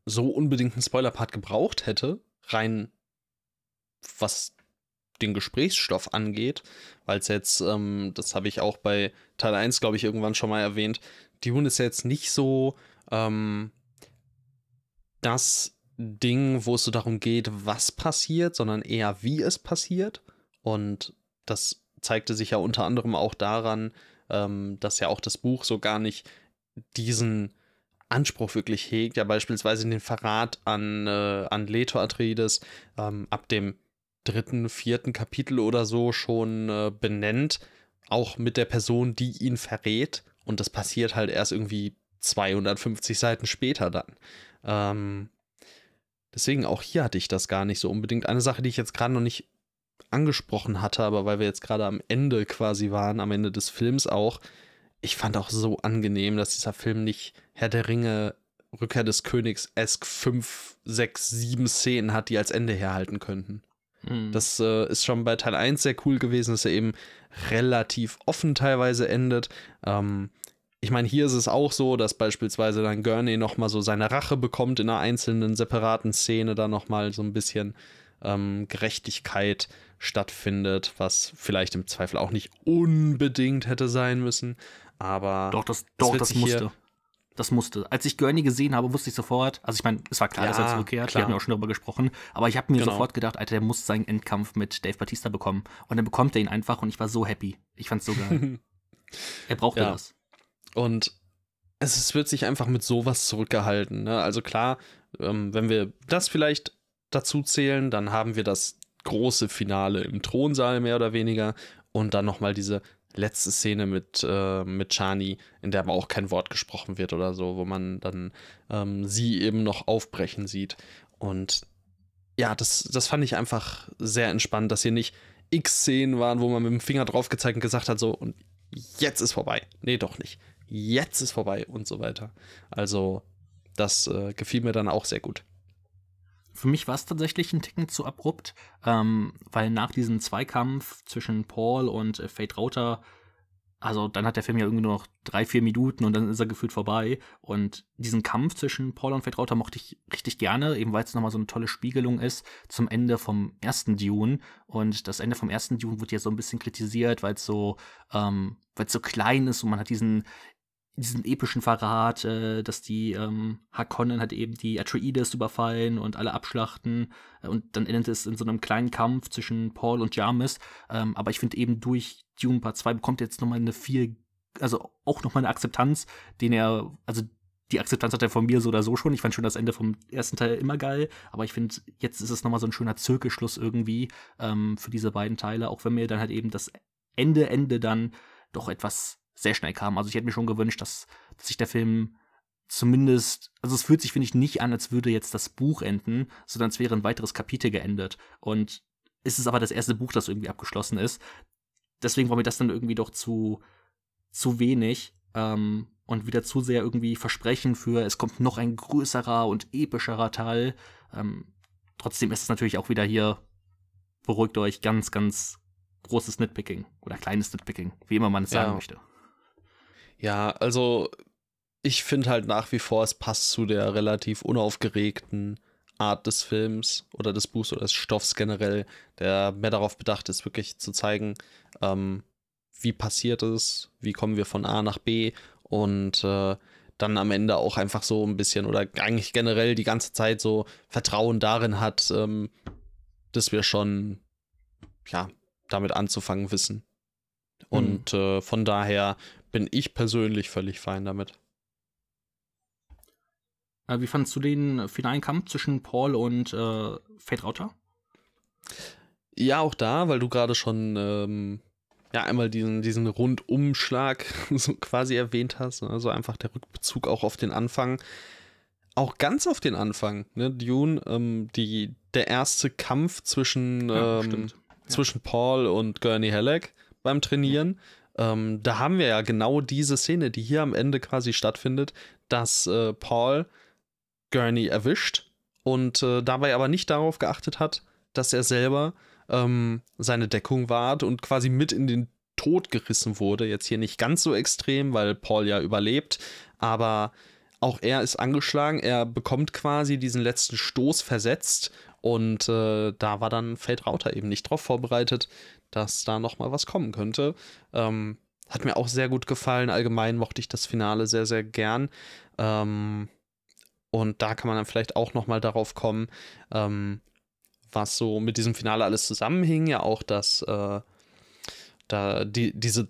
so unbedingt einen Spoiler-Part gebraucht hätte, rein was den Gesprächsstoff angeht, weil es jetzt, ähm, das habe ich auch bei Teil 1, glaube ich, irgendwann schon mal erwähnt, die Hunde ist jetzt nicht so ähm, das Ding, wo es so darum geht, was passiert, sondern eher, wie es passiert. Und das zeigte sich ja unter anderem auch daran, ähm, dass ja auch das Buch so gar nicht diesen Anspruch wirklich hegt, ja beispielsweise den Verrat an, äh, an Leto Atreides ähm, ab dem dritten, vierten Kapitel oder so schon äh, benennt, auch mit der Person, die ihn verrät. Und das passiert halt erst irgendwie 250 Seiten später dann. Ähm, deswegen auch hier hatte ich das gar nicht so unbedingt. Eine Sache, die ich jetzt gerade noch nicht angesprochen hatte, aber weil wir jetzt gerade am Ende quasi waren, am Ende des Films auch, ich fand auch so angenehm, dass dieser Film nicht Herr der Ringe, Rückkehr des Königs esk 5, 6, 7 Szenen hat, die als Ende herhalten könnten. Mhm. Das äh, ist schon bei Teil 1 sehr cool gewesen, dass er eben relativ offen teilweise endet. Ähm, ich meine, hier ist es auch so, dass beispielsweise dann Gurney nochmal so seine Rache bekommt in einer einzelnen separaten Szene, da nochmal so ein bisschen ähm, Gerechtigkeit stattfindet, was vielleicht im Zweifel auch nicht unbedingt hätte sein müssen. Aber doch, das, doch, das musste. Das musste. Als ich Gurney gesehen habe, wusste ich sofort, also ich meine, es war klar, Ja, dass er zurückkehrt, wir haben ja auch schon darüber gesprochen, aber ich habe mir Genau. sofort gedacht, Alter, der muss seinen Endkampf mit Dave Batista bekommen. Und dann bekommt er ihn einfach und ich war so happy. Ich fand's so geil. er brauchte Ja. das. Und es ist- wird sich einfach mit sowas zurückgehalten. Ne? Also klar, ähm, wenn wir das vielleicht dazu zählen, dann haben wir das große Finale im Thronsaal mehr oder weniger und dann nochmal diese letzte Szene mit, äh, mit Chani, in der aber auch kein Wort gesprochen wird oder so, wo man dann ähm, sie eben noch aufbrechen sieht. Und ja, das, das fand ich einfach sehr entspannt, dass hier nicht x Szenen waren, wo man mit dem Finger drauf gezeigt und gesagt hat, so, und jetzt ist vorbei. Nee, doch nicht. Jetzt ist vorbei und so weiter. Also, das äh, gefiel mir dann auch sehr gut. Für mich war es tatsächlich ein Ticken zu abrupt, ähm, weil nach diesem Zweikampf zwischen Paul und äh, Fate Rauter, also dann hat der Film ja irgendwie nur noch drei, vier Minuten und dann ist er gefühlt vorbei. Und diesen Kampf zwischen Paul und Fate Rauter mochte ich richtig gerne, eben weil es nochmal so eine tolle Spiegelung ist zum Ende vom ersten Dune. Und das Ende vom ersten Dune wird ja so ein bisschen kritisiert, weil es so, ähm, weil es so klein ist und man hat diesen diesen epischen Verrat, äh, dass die ähm, Harkonnen halt eben die Atreides überfallen und alle abschlachten äh, und dann endet es in so einem kleinen Kampf zwischen Paul und Jarmis. Ähm, aber ich finde eben durch Dune Part 2 bekommt er jetzt nochmal eine viel, also auch nochmal eine Akzeptanz, den er, also die Akzeptanz hat er von mir so oder so schon. Ich fand schon das Ende vom ersten Teil immer geil, aber ich finde, jetzt ist es nochmal so ein schöner Zirkelschluss irgendwie ähm, für diese beiden Teile, auch wenn mir dann halt eben das Ende, Ende dann doch etwas sehr schnell kam. Also ich hätte mir schon gewünscht, dass, dass sich der Film zumindest, also es fühlt sich, finde ich, nicht an, als würde jetzt das Buch enden, sondern es wäre ein weiteres Kapitel geendet. Und es ist aber das erste Buch, das irgendwie abgeschlossen ist. Deswegen war mir das dann irgendwie doch zu, zu wenig ähm, und wieder zu sehr irgendwie Versprechen für, es kommt noch ein größerer und epischerer Teil. Ähm, trotzdem ist es natürlich auch wieder hier, beruhigt euch, ganz, ganz großes Nitpicking oder kleines Nitpicking, wie immer man es sagen Ja. möchte. Ja, also ich finde halt nach wie vor, es passt zu der relativ unaufgeregten Art des Films oder des Buchs oder des Stoffs generell, der mehr darauf bedacht ist, wirklich zu zeigen, ähm, wie passiert es, wie kommen wir von A nach B und äh, dann am Ende auch einfach so ein bisschen oder eigentlich generell die ganze Zeit so Vertrauen darin hat, ähm, dass wir schon, ja, damit anzufangen wissen. Und äh, von daher bin ich persönlich völlig fein damit. Äh, wie fandst du den finalen Kampf zwischen Paul und äh, Fate Rauter? Ja, auch da, weil du gerade schon ähm, ja einmal diesen, diesen Rundumschlag so quasi erwähnt hast, also einfach der Rückbezug auch auf den Anfang. Auch ganz auf den Anfang, ne? Dune, ähm, die, der erste Kampf zwischen, Ja, ähm, stimmt. zwischen Paul und Gurney Halleck beim Trainieren. Ähm, da haben wir ja genau diese Szene, die hier am Ende quasi stattfindet, dass äh, Paul Gurney erwischt und äh, dabei aber nicht darauf geachtet hat, dass er selber ähm, seine Deckung wahrt und quasi mit in den Tod gerissen wurde. Jetzt hier nicht ganz so extrem, weil Paul ja überlebt, aber auch er ist angeschlagen. Er bekommt quasi diesen letzten Stoß versetzt und äh, da war dann Fate Rauter eben nicht drauf vorbereitet, dass da noch mal was kommen könnte. Ähm, hat mir auch sehr gut gefallen. Allgemein mochte ich das Finale sehr, sehr gern. Ähm, und da kann man dann vielleicht auch noch mal darauf kommen, ähm, was so mit diesem Finale alles zusammenhing. Ja, auch, dass äh, da die, diese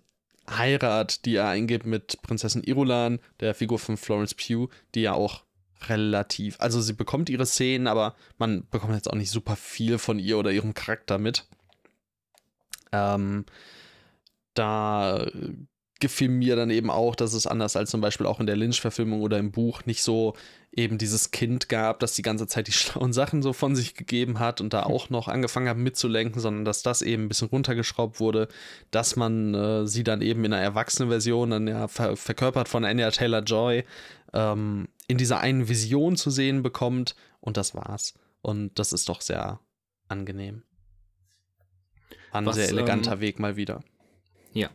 Heirat, die er eingibt mit Prinzessin Irulan, der Figur von Florence Pugh, die ja auch relativ, also sie bekommt ihre Szenen, aber man bekommt jetzt auch nicht super viel von ihr oder ihrem Charakter mit. Ähm, da gefiel mir dann eben auch, dass es anders als zum Beispiel auch in der Lynch-Verfilmung oder im Buch nicht so eben dieses Kind gab, das die ganze Zeit die schlauen Sachen so von sich gegeben hat und da auch noch angefangen hat mitzulenken, sondern dass das eben ein bisschen runtergeschraubt wurde, dass man äh, sie dann eben in einer erwachsenen Version, dann ja ver verkörpert von Anya Taylor-Joy, ähm, in dieser einen Vision zu sehen bekommt und das war's. Und das ist doch sehr angenehm. War ein Was, sehr eleganter ähm, Weg mal wieder. Ja.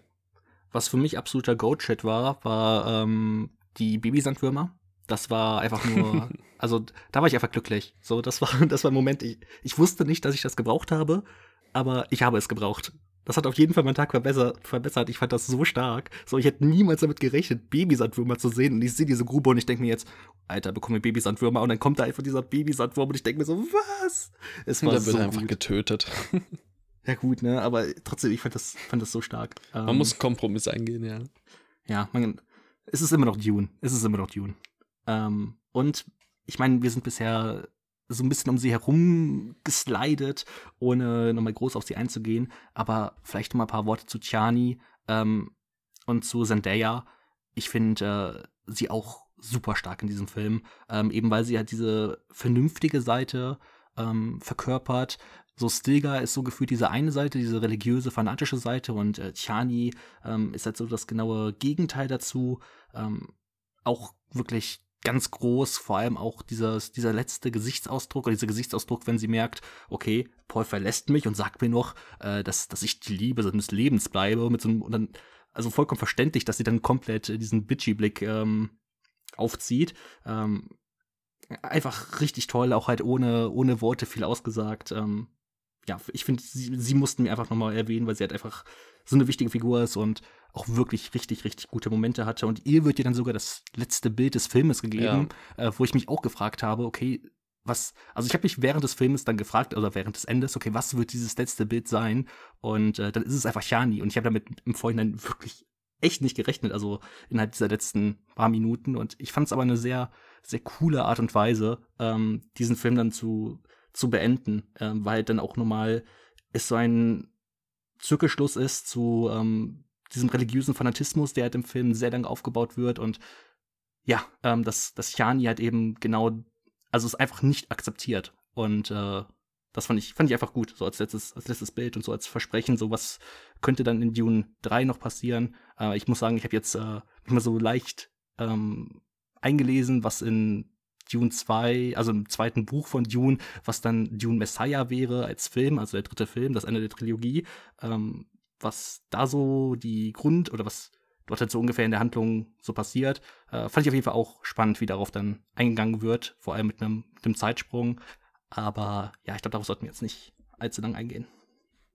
Was für mich absoluter Goat-Shit war, war ähm, die Babysandwürmer. Das war einfach nur, also da war ich einfach glücklich. So, das war, das war ein Moment, ich, ich wusste nicht, dass ich das gebraucht habe, aber ich habe es gebraucht. das hat auf jeden Fall meinen Tag verbessert. Ich fand das so stark. So, ich hätte niemals damit gerechnet, Babysandwürmer zu sehen. Und ich sehe diese Grube und ich denke mir jetzt, Alter, bekomme ich Babysandwürmer. Und dann kommt da einfach dieser Babysandwurm und ich denke mir so, was? Es war und so wird einfach gut. getötet. Ja, gut, ne? Aber trotzdem, ich fand das, fand das so stark. Man ähm, muss einen Kompromiss eingehen, ja. Ja, man, es ist immer noch Dune. Es ist immer noch Dune. Ähm, und ich meine, wir sind bisher so ein bisschen um sie herum geslidet, ohne nochmal groß auf sie einzugehen. Aber vielleicht noch mal ein paar Worte zu Chani ähm, und zu Zendaya. Ich finde äh, sie auch super stark in diesem Film, ähm, eben weil sie halt diese vernünftige Seite ähm, verkörpert. So Stilgar ist so gefühlt diese eine Seite, diese religiöse, fanatische Seite und äh, Chani ähm, ist halt so das genaue Gegenteil dazu. Ähm, auch wirklich ganz groß, vor allem auch dieses, dieser letzte Gesichtsausdruck oder dieser Gesichtsausdruck, wenn sie merkt, okay, Paul verlässt mich und sagt mir noch, äh, dass, dass ich die Liebe seines Lebens bleibe, mit so einem, und dann, also vollkommen verständlich, dass sie dann komplett diesen Bitchy-Blick ähm, aufzieht. Ähm, einfach richtig toll, auch halt ohne, ohne Worte viel ausgesagt. Ähm, ja, ich finde, sie, sie mussten mir einfach nochmal erwähnen, weil sie halt einfach so eine wichtige Figur ist und auch wirklich richtig, richtig gute Momente hatte. Und ihr wird ihr dann sogar das letzte Bild des Filmes gegeben, ja. äh, wo ich mich auch gefragt habe, okay, was, also ich habe mich während des Filmes dann gefragt, oder während des Endes, okay, was wird dieses letzte Bild sein? Und äh, dann ist es einfach Shani. Und ich habe damit im Vorhinein wirklich echt nicht gerechnet, also innerhalb dieser letzten paar Minuten. Und ich fand es aber eine sehr, sehr coole Art und Weise, ähm, diesen Film dann zu, zu beenden, ähm, weil dann auch nochmal es so ein Zirkelschluss ist zu ähm, diesem religiösen Fanatismus, der halt im Film sehr lange aufgebaut wird und ja, ähm, dass, dass Chani halt eben genau, also es einfach nicht akzeptiert. Und äh, das fand ich, fand ich einfach gut, so als letztes, als letztes Bild und so als Versprechen, so was könnte dann in Dune 3 noch passieren. Äh, ich muss sagen, ich habe jetzt äh, mal so leicht ähm, eingelesen, was in Dune 2, also im zweiten Buch von Dune, was dann Dune Messiah wäre als Film, also der dritte Film, das Ende der Trilogie. Ähm, was da so die Grund oder was dort halt so ungefähr in der Handlung so passiert, äh, fand ich auf jeden Fall auch spannend, wie darauf dann eingegangen wird, vor allem mit einem, mit einem Zeitsprung. Aber ja, ich glaube, darauf sollten wir jetzt nicht allzu lang eingehen.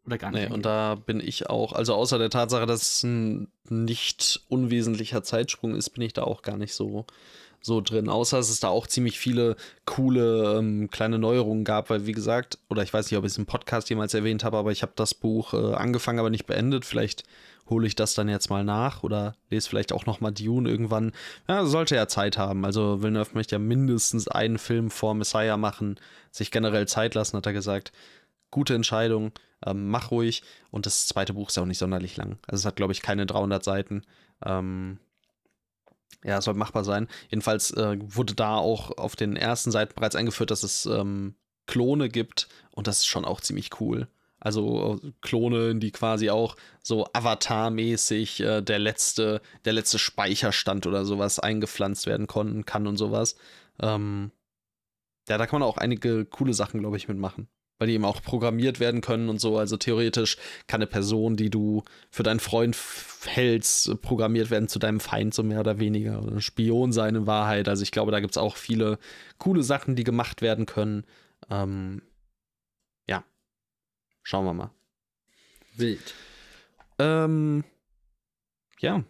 Oder gar nicht. Nee, eingehen. und da bin ich auch, also außer der Tatsache, dass es ein nicht unwesentlicher Zeitsprung ist, bin ich da auch gar nicht so so drin, außer dass es da auch ziemlich viele coole ähm, kleine Neuerungen gab, weil wie gesagt, oder ich weiß nicht, ob ich es im Podcast jemals erwähnt habe, aber ich habe das Buch äh, angefangen, aber nicht beendet. Vielleicht hole ich das dann jetzt mal nach oder lese vielleicht auch noch mal Dune irgendwann. Ja, sollte ja Zeit haben. Also Villeneuve möchte ja mindestens einen Film vor Messiah machen, sich generell Zeit lassen, hat er gesagt. Gute Entscheidung, ähm, mach ruhig. Und das zweite Buch ist auch nicht sonderlich lang. Also es hat, glaube ich, keine 300 Seiten. Ähm, ja, soll machbar sein. Jedenfalls äh, wurde da auch auf den ersten Seiten bereits eingeführt, dass es ähm, Klone gibt und das ist schon auch ziemlich cool. Also äh, Klone, die quasi auch so Avatar-mäßig äh, der letzte, der letzte Speicherstand oder sowas eingepflanzt werden konnten, kann und sowas. Ähm, ja, da kann man auch einige coole Sachen, glaube ich, mitmachen weil die eben auch programmiert werden können und so. Also theoretisch kann eine Person, die du für deinen Freund hältst, programmiert werden zu deinem Feind, so mehr oder weniger. Oder ein Spion sein in Wahrheit. Also ich glaube, da gibt es auch viele coole Sachen, die gemacht werden können. Ähm, ja. Schauen wir mal. Wild. Ähm, ja.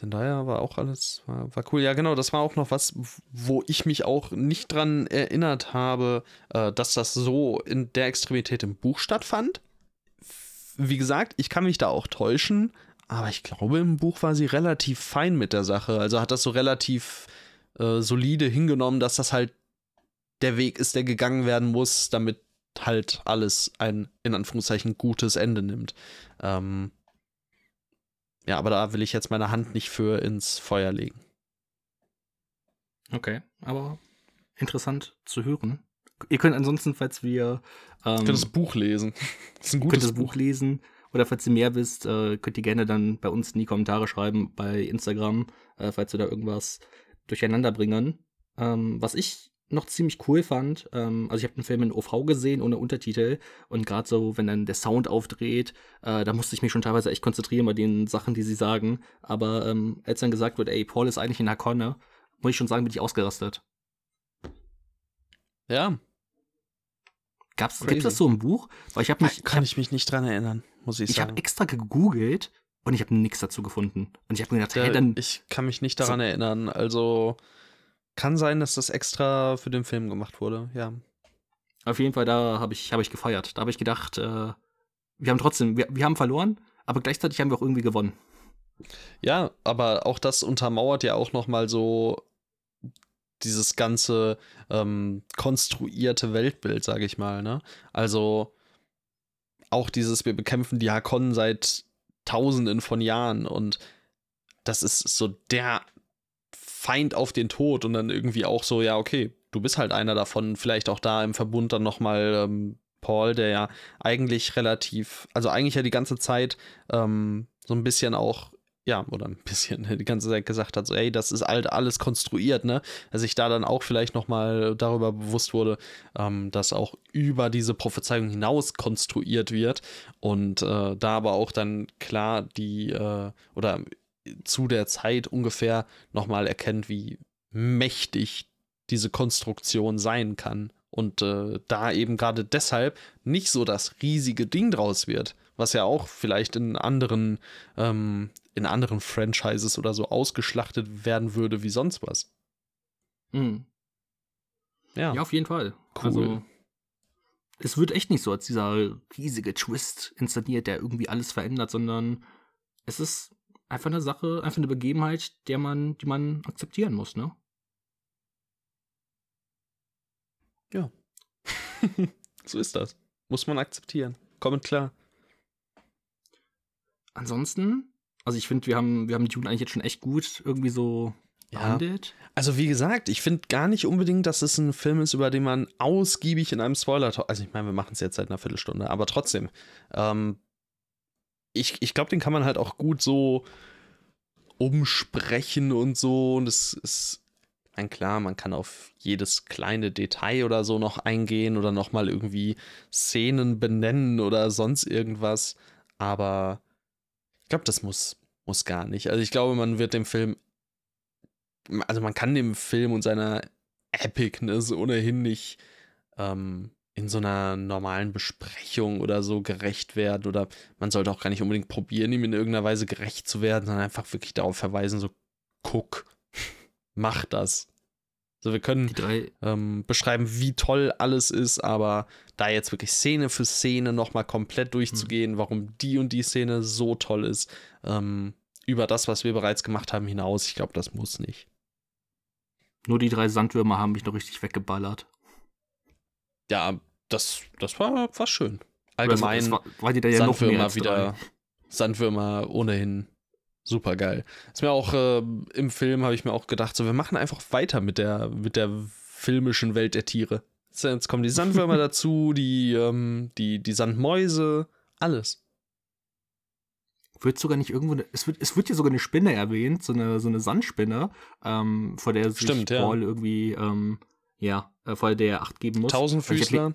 Denn daher war auch alles, war, war, cool. Ja, genau, das war auch noch was, wo ich mich auch nicht dran erinnert habe, äh, dass das so in der Extremität im Buch stattfand. Wie gesagt, ich kann mich da auch täuschen, aber ich glaube, im Buch war sie relativ fein mit der Sache. Also hat das so relativ äh, solide hingenommen, dass das halt der Weg ist, der gegangen werden muss, damit halt alles ein, in Anführungszeichen, gutes Ende nimmt. Ähm, ja, aber da will ich jetzt meine Hand nicht für ins Feuer legen. Okay, aber interessant zu hören. Ihr könnt ansonsten, falls wir. Ähm, könnt das Buch lesen. Das ist ein gutes könnt das Buch. Buch lesen. Oder falls ihr mehr wisst, äh, könnt ihr gerne dann bei uns in die Kommentare schreiben, bei Instagram, äh, falls wir da irgendwas durcheinander bringen. Ähm, was ich noch ziemlich cool fand. Ähm, also ich habe den Film in OV gesehen ohne Untertitel und gerade so, wenn dann der Sound aufdreht, äh, da musste ich mich schon teilweise echt konzentrieren bei den Sachen, die sie sagen. Aber ähm, als dann gesagt wird, ey, Paul ist eigentlich in Hakone, muss ich schon sagen, bin ich ausgerastet. Ja. Gab's, gibt's das so im Buch? Weil ich habe mich. Kann ich mich nicht dran erinnern. muss ich Ich sagen. habe extra gegoogelt und ich habe nichts dazu gefunden. Und ich habe mir gedacht, Der, hey, dann. ich kann mich nicht daran erinnern. Also kann sein, dass das extra für den Film gemacht wurde. Ja. Auf jeden Fall, da habe ich, hab ich gefeiert. Da habe ich gedacht, äh, wir haben trotzdem, wir, wir haben verloren, aber gleichzeitig haben wir auch irgendwie gewonnen. Ja, aber auch das untermauert ja auch noch mal so dieses ganze ähm, konstruierte Weltbild, sage ich mal. Ne? Also auch dieses, wir bekämpfen die Hakonnen seit Tausenden von Jahren und das ist so der Feind auf den Tod und dann irgendwie auch so, ja, okay, du bist halt einer davon, vielleicht auch da im Verbund dann nochmal ähm, Paul, der ja eigentlich relativ, also eigentlich ja die ganze Zeit ähm, so ein bisschen auch, ja, oder ein bisschen die ganze Zeit gesagt hat, so, ey, das ist halt alles konstruiert, ne? Dass ich da dann auch vielleicht nochmal darüber bewusst wurde, ähm, dass auch über diese Prophezeiung hinaus konstruiert wird und äh, da aber auch dann klar die, äh, oder zu der Zeit ungefähr nochmal erkennt, wie mächtig diese Konstruktion sein kann. Und äh, da eben gerade deshalb nicht so das riesige Ding draus wird, was ja auch vielleicht in anderen, ähm, in anderen Franchises oder so ausgeschlachtet werden würde wie sonst was. Mhm. Ja, Ja, auf jeden Fall. Cool. Also, es wird echt nicht so als dieser riesige Twist inszeniert, der irgendwie alles verändert, sondern es ist einfach eine Sache, einfach eine Begebenheit, der man, die man akzeptieren muss, ne? so ist das. Muss man akzeptieren. Kommt klar. Ansonsten, also ich finde, wir haben, wir haben Dune eigentlich jetzt schon echt gut irgendwie so Ja. behandelt. Also wie gesagt, ich finde gar nicht unbedingt, dass es ein Film ist, über den man ausgiebig in einem Spoiler, also ich meine, wir machen es jetzt seit einer Viertelstunde, aber trotzdem, ähm, ich, ich glaube, den kann man halt auch gut so umsprechen und so und es ist, mein klar, man kann auf jedes kleine Detail oder so noch eingehen oder noch mal irgendwie Szenen benennen oder sonst irgendwas, aber ich glaube, das muss, muss gar nicht. Also ich glaube, man wird dem Film also man kann dem Film und seiner Epicness ohnehin nicht ähm, in so einer normalen Besprechung oder so gerecht werden oder man sollte auch gar nicht unbedingt probieren, ihm in irgendeiner Weise gerecht zu werden, sondern einfach wirklich darauf verweisen, so guck, mach das. So, wir können Die drei, ähm, beschreiben, wie toll alles ist, aber da jetzt wirklich Szene für Szene nochmal komplett durchzugehen, warum die und die Szene so toll ist, ähm, über das, was wir bereits gemacht haben, hinaus, ich glaube, das muss nicht. nur die drei Sandwürmer haben mich noch richtig weggeballert. Ja, das, das war, war schön. Allgemein war, war die da ja Sandwürmer wieder, drei. Sandwürmer ohnehin super geil. Ist mir auch äh, im Film habe ich mir auch gedacht, so wir machen einfach weiter mit der mit der filmischen Welt der Tiere. Jetzt, jetzt kommen die Sandwürmer dazu, die ähm, die die Sandmäuse, alles. Wird sogar nicht irgendwo, ne, es wird, es wird hier sogar eine Spinne erwähnt, so eine, so eine Sandspinne, ähm, vor der sich Stimmt, ja. Paul irgendwie, ähm, ja, äh, vor der er Acht geben muss. Tausendfüßler.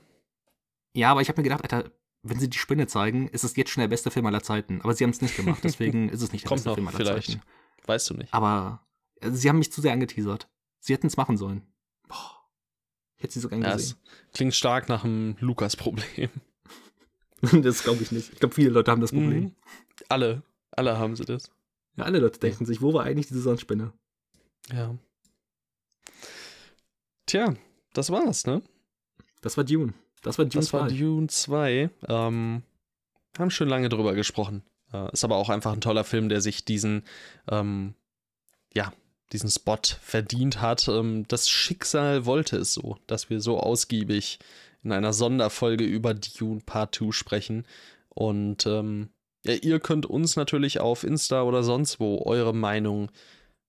Ja, aber ich habe mir gedacht, Alter, wenn sie die Spinne zeigen, ist es jetzt schon der beste Film aller Zeiten. Aber sie haben es nicht gemacht, deswegen ist es nicht der Kommt beste noch, Film aller vielleicht. Zeiten. Weißt du nicht. Aber äh, sie haben mich zu sehr angeteasert. Sie hätten es machen sollen. Boah. Ich hätte sie so gern Ja, es gesehen. klingt stark nach einem Lukas-Problem. das glaube ich nicht. Ich glaube, viele Leute haben das Problem. Mhm. Alle, alle haben sie das. Ja, alle Leute denken sich, wo war eigentlich diese Sandspinne? Ja. Tja, das war's, ne? Das war Dune. Das war Dune Das war 2. Dune 2. Ähm, haben schon lange drüber gesprochen. Äh, ist aber auch einfach ein toller Film, der sich diesen, ähm, ja, diesen Spot verdient hat. Ähm, das Schicksal wollte es so, dass wir so ausgiebig in einer Sonderfolge über Dune Part 2 sprechen. Und ähm, ja, ihr könnt uns natürlich auf Insta oder sonst wo eure Meinung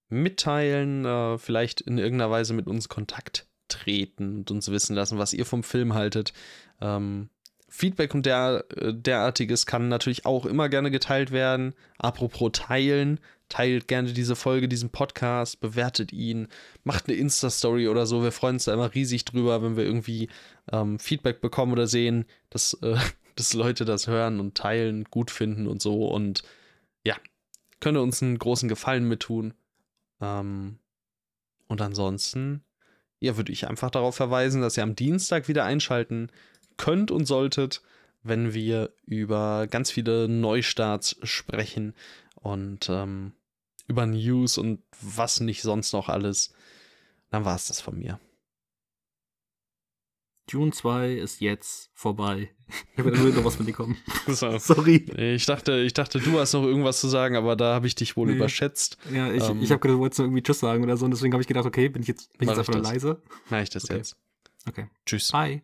mitteilen, äh, vielleicht in irgendeiner Weise mit uns Kontakt treten und uns wissen lassen, was ihr vom Film haltet. Ähm, Feedback und der, äh, derartiges kann natürlich auch immer gerne geteilt werden. Apropos teilen, teilt gerne diese Folge, diesen Podcast, bewertet ihn, macht eine Insta-Story oder so. Wir freuen uns da immer riesig drüber, wenn wir irgendwie ähm, Feedback bekommen oder sehen, dass, äh, dass Leute das hören und teilen, gut finden und so. Und ja, könnt uns einen großen Gefallen mittun. Ähm, und ansonsten, ja, würde ich einfach darauf verweisen, dass ihr am Dienstag wieder einschalten könnt und solltet, wenn wir über ganz viele Neustarts sprechen und ähm, über News und was nicht sonst noch alles. Dann war es das von mir. Dune 2 ist jetzt vorbei. Ich habe nur noch was von dir kommen. So. Sorry. Ich dachte, ich dachte, du hast noch irgendwas zu sagen, aber da habe ich dich wohl Nee. überschätzt. Ja, ich, Ähm, ich habe gedacht, du wolltest nur irgendwie Tschüss sagen oder so und deswegen habe ich gedacht, okay, bin ich jetzt, bin ich jetzt einfach leise. Mache ich das Okay. jetzt. Okay. Tschüss. Bye.